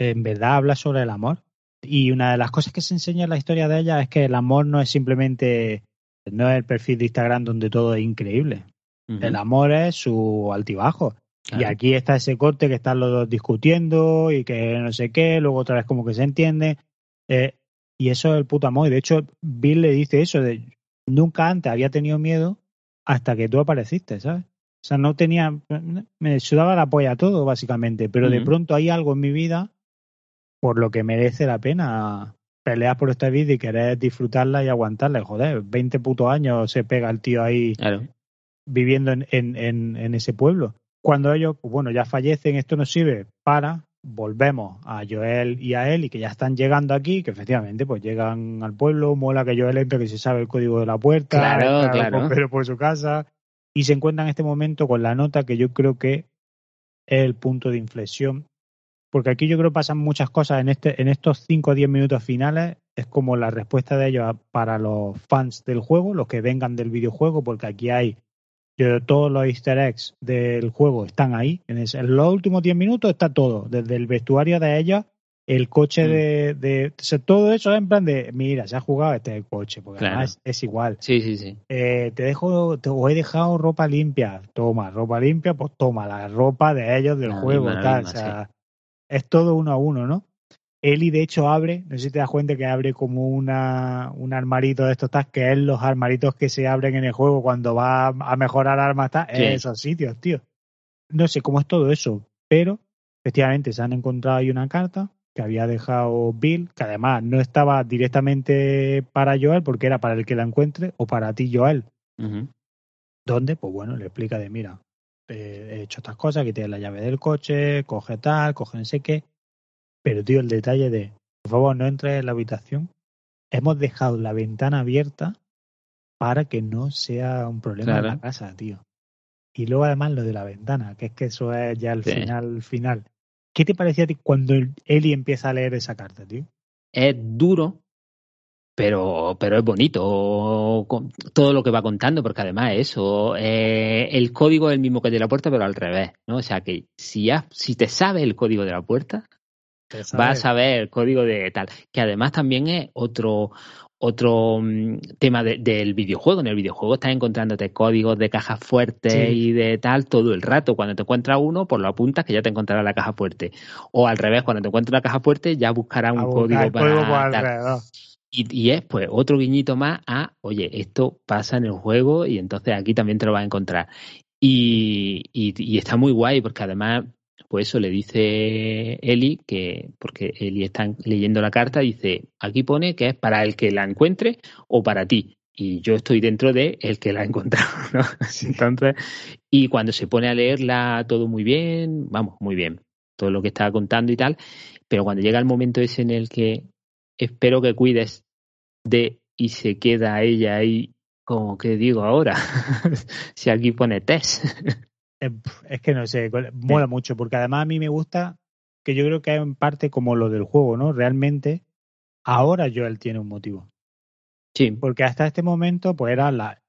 en verdad habla sobre el amor. Y una de las cosas que se enseña en la historia de ella es que el amor no es simplemente, no es el perfil de Instagram donde todo es increíble. El amor es su altibajo. Y aquí está ese corte que están los dos discutiendo y que no sé qué, luego otra vez como que se entiende. Eh, y eso es el puto amor. Y de hecho, Bill le dice eso de nunca antes había tenido miedo hasta que tú apareciste, ¿sabes? O sea, no tenía, me sudaba la polla todo, básicamente, pero de pronto hay algo en mi vida por lo que merece la pena pelear por esta vida y querer disfrutarla y aguantarla. Joder, 20 putos años se pega el tío ahí Claro. viviendo en, en, en, en ese pueblo. Cuando ellos, pues bueno, ya fallecen, esto nos sirve para volvemos a Joel y a él y que ya están llegando aquí, que efectivamente pues llegan al pueblo, mola que Joel entre, que se sabe el código de la puerta, Claro, claro. con Pedro por su casa y se encuentran en este momento con la nota que yo creo que es el punto de inflexión, porque aquí yo creo que pasan muchas cosas en este en estos 5 o 10 minutos finales, es como la respuesta de ellos para los fans del juego, los que vengan del videojuego, porque aquí hay yo, todos los easter eggs del juego están ahí. En, ese- en los últimos 10 minutos está todo, desde el vestuario de ella, el coche Mm. de, de o sea, todo eso es en plan de, mira, se ha jugado este coche, porque Claro. además es, es igual. Sí, sí, sí. Eh, te dejo, te os he dejado ropa limpia, toma, ropa limpia, pues toma la ropa de ellos del La juego, misma, tal, misma, o sea, es todo uno a uno, ¿no? Eli de hecho abre, no sé si te das cuenta que abre como una, un armarito de estos tal, que es los armaritos que se abren en el juego cuando va a mejorar armas, tal, Sí. esos sitios, tío. No sé cómo es todo eso, pero efectivamente se han encontrado ahí una carta que había dejado Bill, que además no estaba directamente para Joel, porque era para el que la encuentre, o para ti, Joel. Ujú. donde, pues bueno, le explica de, mira, eh, he hecho estas cosas, aquí tienes la llave del coche, coge tal, coge no sé qué. Pero, tío, el detalle de, por favor, no entres en la habitación. Hemos dejado la ventana abierta para que no sea un problema en la casa, tío. Y luego además lo de la ventana, que es que eso es ya el Sí. final, final. ¿Qué te parecía a ti cuando el- Eli empieza a leer esa carta, tío? Es duro pero, pero es bonito todo lo que va contando, porque además eso, eh, el código es el mismo que de la puerta, pero al revés, ¿no? O sea que si, si te sabe el código de la puerta, vas a saber el código de tal, que además también es otro, otro mm, tema del videojuego. En el videojuego estás encontrándote códigos de cajas fuertes y de tal todo el rato. Cuando te encuentras uno, por lo apuntas que ya te encontrará la caja fuerte. O al revés, cuando te encuentras la caja fuerte, ya buscará un código para. y, es pues otro guiñito más a, oye, esto pasa en el juego y entonces aquí también te lo vas a encontrar. Y, y, está muy guay porque además pues eso le dice Eli, que, porque Eli está leyendo la carta, dice, aquí pone que es para el que la encuentre o para ti. Y yo estoy dentro de el que la ha encontrado, ¿no? Entonces, y cuando se pone a leerla todo muy bien, vamos, muy bien, todo lo que estaba contando y tal, pero cuando llega el momento ese en el que espero que cuides de y se queda ella ahí, como que digo ahora, si aquí pone test. es que no sé, mola mucho, porque además a mí me gusta que yo creo que en parte como lo del juego, ¿no? Realmente, ahora Joel tiene un motivo. Sí. Porque hasta este momento, pues era la,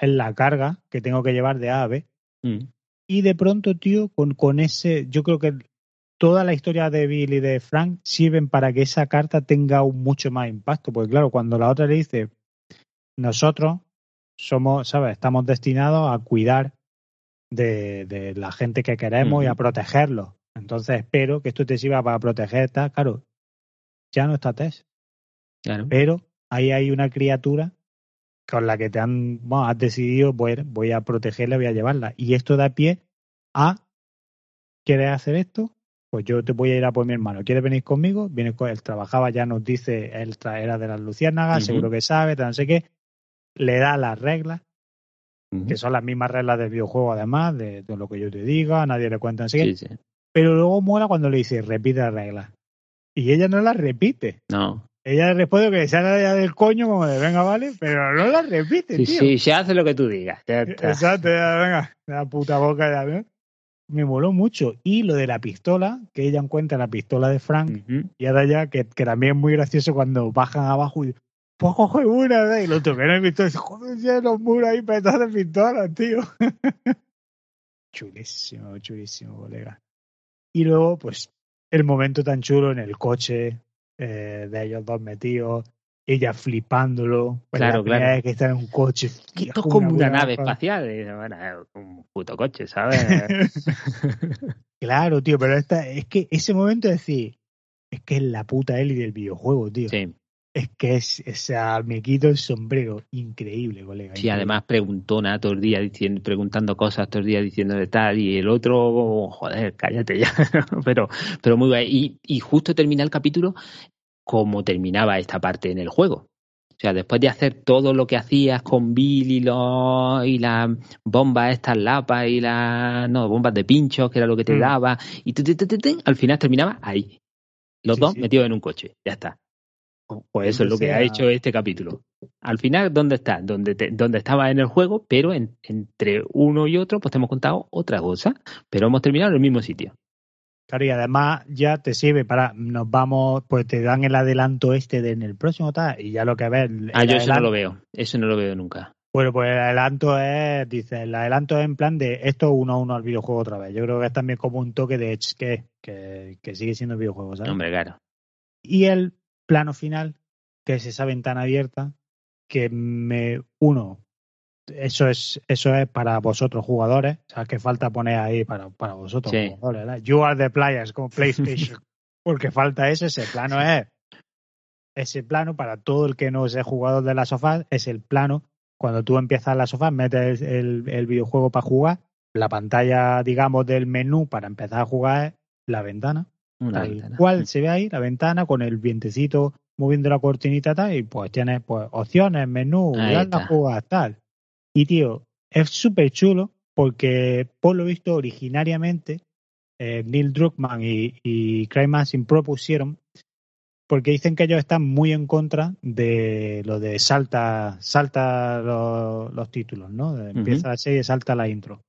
la carga que tengo que llevar de A a B. Mm. Y de pronto, tío, con, con ese, yo creo que toda la historia de Bill y de Frank sirven para que esa carta tenga un mucho más impacto. Porque claro, cuando la otra le dice, nosotros somos, ¿sabes? Estamos destinados a cuidar de, la gente que queremos y a protegerlos. Entonces espero que esto te sirva para proteger. Está, claro, ya no está Tess. Pero ahí hay una criatura con la que te han, bueno, has decidido, voy, voy a protegerla, voy a llevarla. Y esto da pie a, ¿quieres hacer esto? Pues yo te voy a ir a por mi hermano. ¿Quieres venir conmigo? Viene con él, trabajaba, ya nos dice, él era de las luciérnagas, seguro que sabe, no sé qué. Le da las reglas que son las mismas reglas del videojuego además, de, lo que yo te diga, nadie le cuenta así. Sí, Pero luego mola cuando le dice, repite las reglas. Y ella no las repite. No. Ella le responde que se haga del coño, como de venga, vale, pero no las repite, sí, tío. Sí, se hace lo que tú digas. Exacto, ya, venga, la puta boca ya, ¿ves? Me moló mucho. Y lo de la pistola, que ella encuentra la pistola de Frank, y ahora ya, que, que, también es muy gracioso cuando bajan abajo y pues coge una, y lo he visto es, joder, ya los muros ahí petados de pistolas, tío. chulísimo, chulísimo, colega. Y luego, pues, el momento tan chulo en el coche eh, de ellos dos metidos, ella flipándolo. Pues claro, claro. Que está en un coche. Esto es como una, nave espacial. Bueno, un puto coche, ¿sabes? claro, tío, pero esta, es que ese momento es decir, es que es la puta Eli del videojuego, tío. Sí. Es que es, ese quito el sombrero, increíble, colega. Sí, además preguntona todo el día, diciendo, preguntando cosas todo el día, diciéndole tal, y el otro, joder, cállate ya. pero, pero muy bien. Y, y justo termina el capítulo como terminaba esta parte en el juego. O sea, después de hacer todo lo que hacías con Bill y, los, y las bombas, estas lapas y las no, bombas de pinchos, que era lo que te mm. daba, y al final terminaba ahí. Los dos metidos en un coche, ya está. Pues eso es lo que ha hecho este capítulo. Al final, ¿dónde está? Donde, donde estaba en el juego, pero entre uno y otro, pues te hemos contado otra cosa, pero hemos terminado en el mismo sitio. Claro, y además ya te sirve para, nos vamos, pues te dan el adelanto este de en el próximo tal, y ya lo que ves. Ah, yo eso no lo veo, eso no lo veo nunca. Bueno, pues el adelanto es, dice, el adelanto es en plan de esto uno a uno al videojuego otra vez. Yo creo que es también como un toque de que, que, que sigue siendo videojuego, ¿sabes? Hombre, claro. Y el plano final, que es esa ventana abierta, que me uno, eso es, eso es para vosotros jugadores, o sea, que falta poner ahí para, para vosotros jugadores, You are the players como PlayStation, porque falta eso, ese plano es ese plano para todo el que no sea jugador de la sofá, es el plano. Cuando tú empiezas la sofá, metes el, el videojuego para jugar, la pantalla, digamos, del menú para empezar a jugar es la ventana. Tal cual se ve ahí la ventana con el vientecito moviendo la cortinita tal y pues tienes pues opciones, menú, la jugar tal. Y tío, es súper chulo porque por lo visto originariamente eh, Neil Druckmann y, y Craig Massing propusieron porque dicen que ellos están muy en contra de lo de salta salta los, títulos, ¿no? Empieza la serie, salta la intro.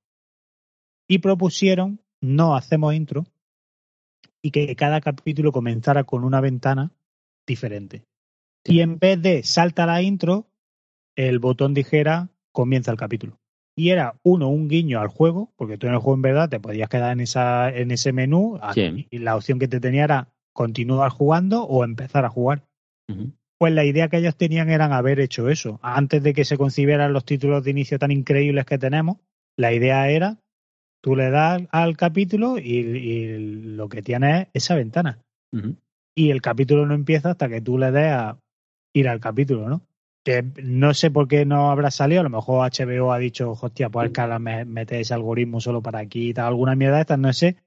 Y propusieron no hacemos intro, y que cada capítulo comenzara con una ventana diferente. Y en vez de salta la intro, el botón dijera comienza el capítulo. Y era uno, un guiño al juego, porque tú en el juego en verdad te podías quedar en, esa, en ese menú Sí. y la opción que te tenía era continuar jugando o empezar a jugar. Pues la idea que ellos tenían eran haber hecho eso. Antes de que se concibieran los títulos de inicio tan increíbles que tenemos, la idea era, tú le das al capítulo y, y lo que tienes es esa ventana. Y el capítulo no empieza hasta que tú le des a ir al capítulo, ¿no? Que no sé por qué no habrá salido, a lo mejor HBO ha dicho, hostia, pues que ahora me mete ese algoritmo solo para aquí y tal, alguna mierda de estas, no sé.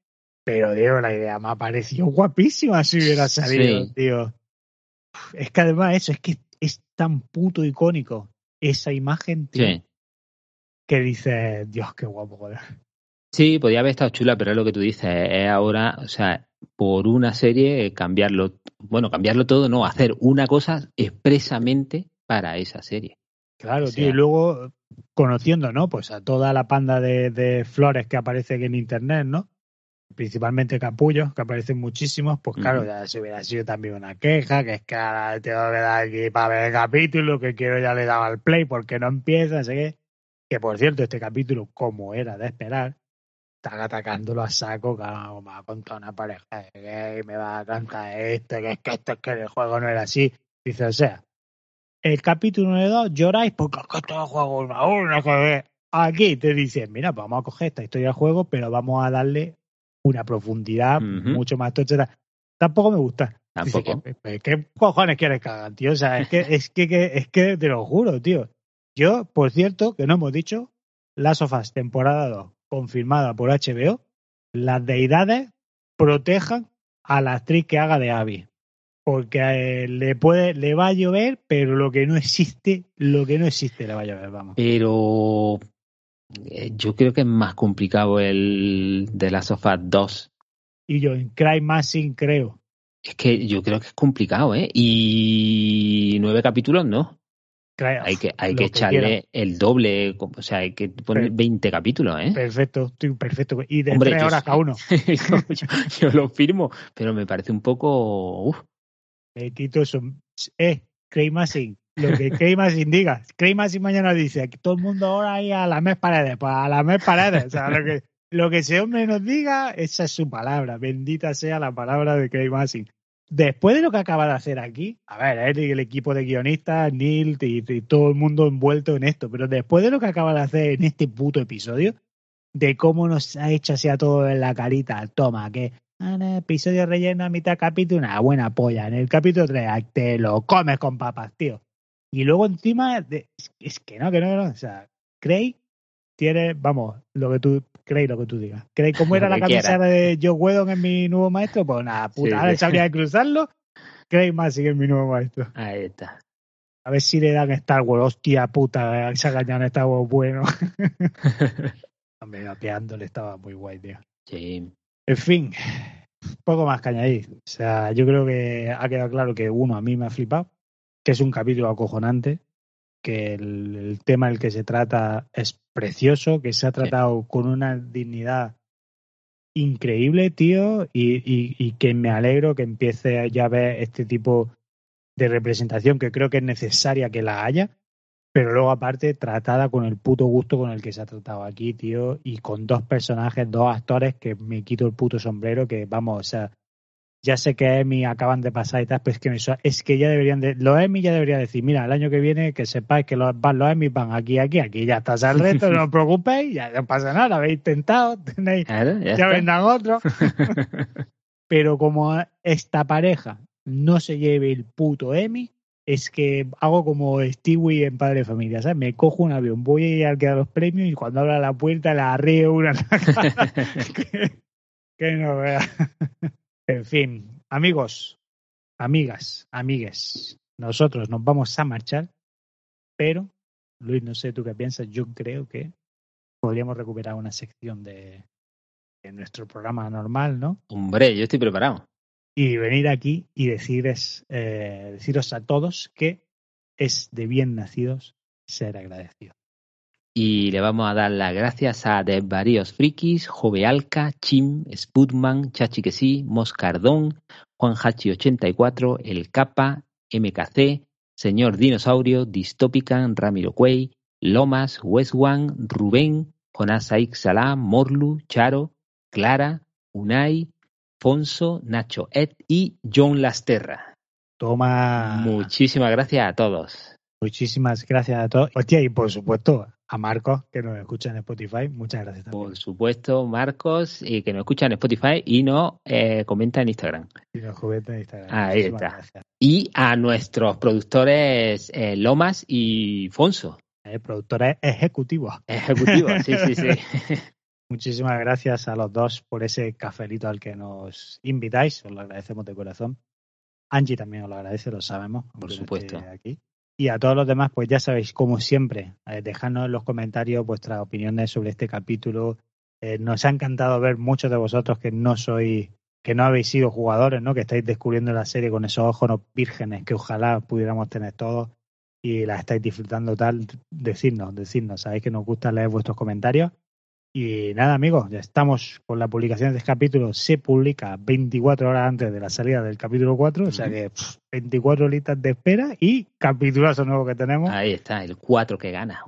Pero, Diego, la idea me ha parecido guapísima si hubiera salido, Sí. tío. Es que además eso, es que es tan puto icónico esa imagen, tío, Sí. que dices, Dios, qué guapo, joder. Sí, podía haber estado chula, pero es lo que tú dices, es ahora, o sea, por una serie eh, cambiarlo, bueno, cambiarlo todo, no, hacer una cosa expresamente para esa serie. Claro, O tío, y luego conociendo, ¿no? Pues a toda la panda de, de flores que aparece aquí en internet, ¿no? Principalmente capullos, que aparecen muchísimos, pues claro, ya se hubiera sido también una queja, que es que ahora tengo que dar aquí para ver el capítulo, que quiero ya le daba al play porque no empieza, sé qué. Que por cierto, este capítulo, como era de esperar, están atacándolo a saco, claro, me va a contar una pareja de me va a cantar esto, que es que esto es que el juego no era así. Dice, o sea, el capítulo 1 y 2 lloráis porque es que todo el juego es una una, joder. Aquí te dicen, mira, pues vamos a coger esta historia del juego, pero vamos a darle una profundidad mucho más tocha. Tampoco me gusta. Dice, Tampoco. ¿qué, qué- qué cojones quieres que hagan, tío? O sea, es que, es que, que- es que te lo juro, tío. Yo, por cierto, que no hemos dicho, Last of Us temporada 2, confirmada por HBO, las deidades protejan a la actriz que haga de Abby. Porque eh, le puede, le va a llover, pero lo que no existe, lo que no existe le va a llover, vamos. Pero eh, yo creo que es más complicado el de Last of Us 2. Y yo en Cry Massing creo. Es que yo creo que es complicado, ¿eh? Y nueve capítulos no. Hay que, hay que echarle el doble, o sea, hay que poner Pero- 20 capítulos, ¿eh? Perfecto, estoy perfecto. Y de Hombre, tres horas cada uno. yo, yo lo firmo, pero me parece un poco... uf, Eh, Tito, eso, eh, Craig Massing, lo que Craig Massing diga. Craig Massing mañana dice todo el mundo ahora ahí a la mes paredes, pues a la mes paredes. O sea, lo que, lo que ese hombre nos diga, esa es su palabra. Bendita sea la palabra de Craig Massing. Después de lo que acaba de hacer aquí, a ver, y el equipo de guionistas, Neil y, y todo el mundo envuelto en esto, pero después de lo que acaba de hacer en este puto episodio, de cómo nos ha hecho así a todos en la carita, toma, que ah, no, episodio relleno a mitad capítulo, una buena polla. En el capítulo 3 te lo comes con papas, tío. Y luego encima, de- es que no, que no, que no. O sea, Craig tiene, vamos, lo que tú, Craig, lo que tú digas. Craig, ¿cómo era la quiera. de Joe Whedon en mi nuevo maestro? Pues nada, puta, Sí, ahora sí. sabría de cruzarlo. Craig más sigue en mi nuevo maestro. Ahí está. A ver si le dan Star Wars, hostia puta, se ha engañado en Star Wars bueno. Hombre, vapeándole estaba muy guay, tío. Sí. En fin, poco más que añadir. O sea, yo creo que ha quedado claro que uno a mí me ha flipado, que es un capítulo acojonante, que el, el tema del que se trata es precioso, que se ha tratado con una dignidad increíble, tío, y, y, y que me alegro que empiece ya a ver este tipo de representación que creo que es necesaria que la haya, pero luego aparte tratada con el puto gusto con el que se ha tratado aquí, tío, y con dos personajes, dos actores que me quito el puto sombrero, que vamos, o sea, ya sé que Emmy acaban de pasar y tal, pero es que me es que ya deberían de, los Emmy ya deberían decir, mira, el año que viene que sepáis que los, van los Emmy van aquí, aquí, aquí, ya está, el resto no os preocupéis, ya no pasa nada, lo habéis intentado, tenéis, Claro, ya ya vendrán otros, pero como esta pareja no se lleve el puto Emmy, es que hago como Stewie en Padre de Familia, ¿sabes? Me cojo un avión, voy a ir al que da los premios y cuando abra la puerta la arreo una que, que no vea. En fin, amigos, amigas, amigues, nosotros nos vamos a marchar, pero, Luis, no sé tú qué piensas, yo creo que podríamos recuperar una sección de, de nuestro programa normal, ¿no? Hombre, yo estoy preparado. y venir aquí y decirles, eh, deciros a todos que es de bien nacidos ser agradecidos. Y le vamos a dar las gracias a Desvaríos Frikis, Jovealca, Chim, Sputman, Chachi que sí, Moscardón, Juan Hachi 84, El Capa, MKC, Señor Dinosaurio, Distopican, Ramiro Cuey, Lomas, Westwan, Rubén, Jonás Salam, Morlu, Charo, Clara, Unai, Fonso, Nacho Ed y John Lasterra. Toma. Muchísimas gracias a todos. Muchísimas gracias a todos. Hostia, y por supuesto, a Marcos, que nos escucha en Spotify. Muchas gracias también. Por supuesto, Marcos, y que nos escucha en Spotify y nos eh, comenta en Instagram. Y nos comenta en Instagram. Ahí Muchísimas está. gracias. Y a nuestros productores eh, Lomas y Fonso. Eh, productores ejecutivos. Ejecutivos, sí, sí, sí. Muchísimas gracias a los dos por ese cafelito al que nos invitáis. Os lo agradecemos de corazón. Angie también os lo agradece, lo sabemos. esté supuesto. Aquí. Y a todos los demás, pues ya sabéis, como siempre, eh, dejadnos en los comentarios vuestras opiniones sobre este capítulo. Eh, nos ha encantado ver muchos de vosotros que no sois, que no habéis sido jugadores, ¿no? Que estáis descubriendo la serie con esos ojos no vírgenes que ojalá pudiéramos tener todos y la estáis disfrutando tal. Decidnos, decidnos. Sabéis que nos gusta leer vuestros comentarios. Y nada, amigos, ya estamos con la publicación de este capítulo. Se publica 24 horas antes de la salida del capítulo 4, o sea que pff, 24 horitas de espera y capitulazo nuevo que tenemos. Ahí está, el 4 que gana.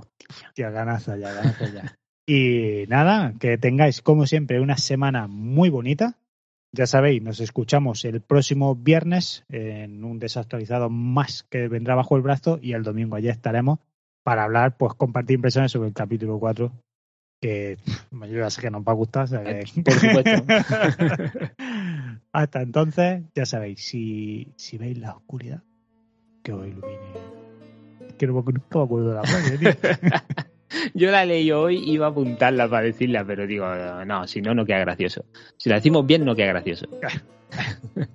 Ya ganaza, ya ganaza ya. Y nada, que tengáis como siempre una semana muy bonita. Ya sabéis, nos escuchamos el próximo viernes en un desactualizado más que vendrá bajo el brazo y el domingo allá estaremos para hablar, pues compartir impresiones sobre el capítulo 4 que yo ya sé que nos va a gustar. o sea que- por supuesto. Hasta entonces, ya sabéis, si, si veis la oscuridad, que os ilumine. Que no me, acuerdo de la frase, tío. Yo la leí hoy, iba a apuntarla para decirla, pero digo, no, si no, no queda gracioso. Si la decimos bien, no queda gracioso.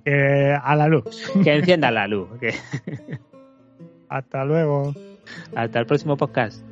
Eh, a la luz. Que encienda la luz. que- Hasta luego. Hasta el próximo podcast.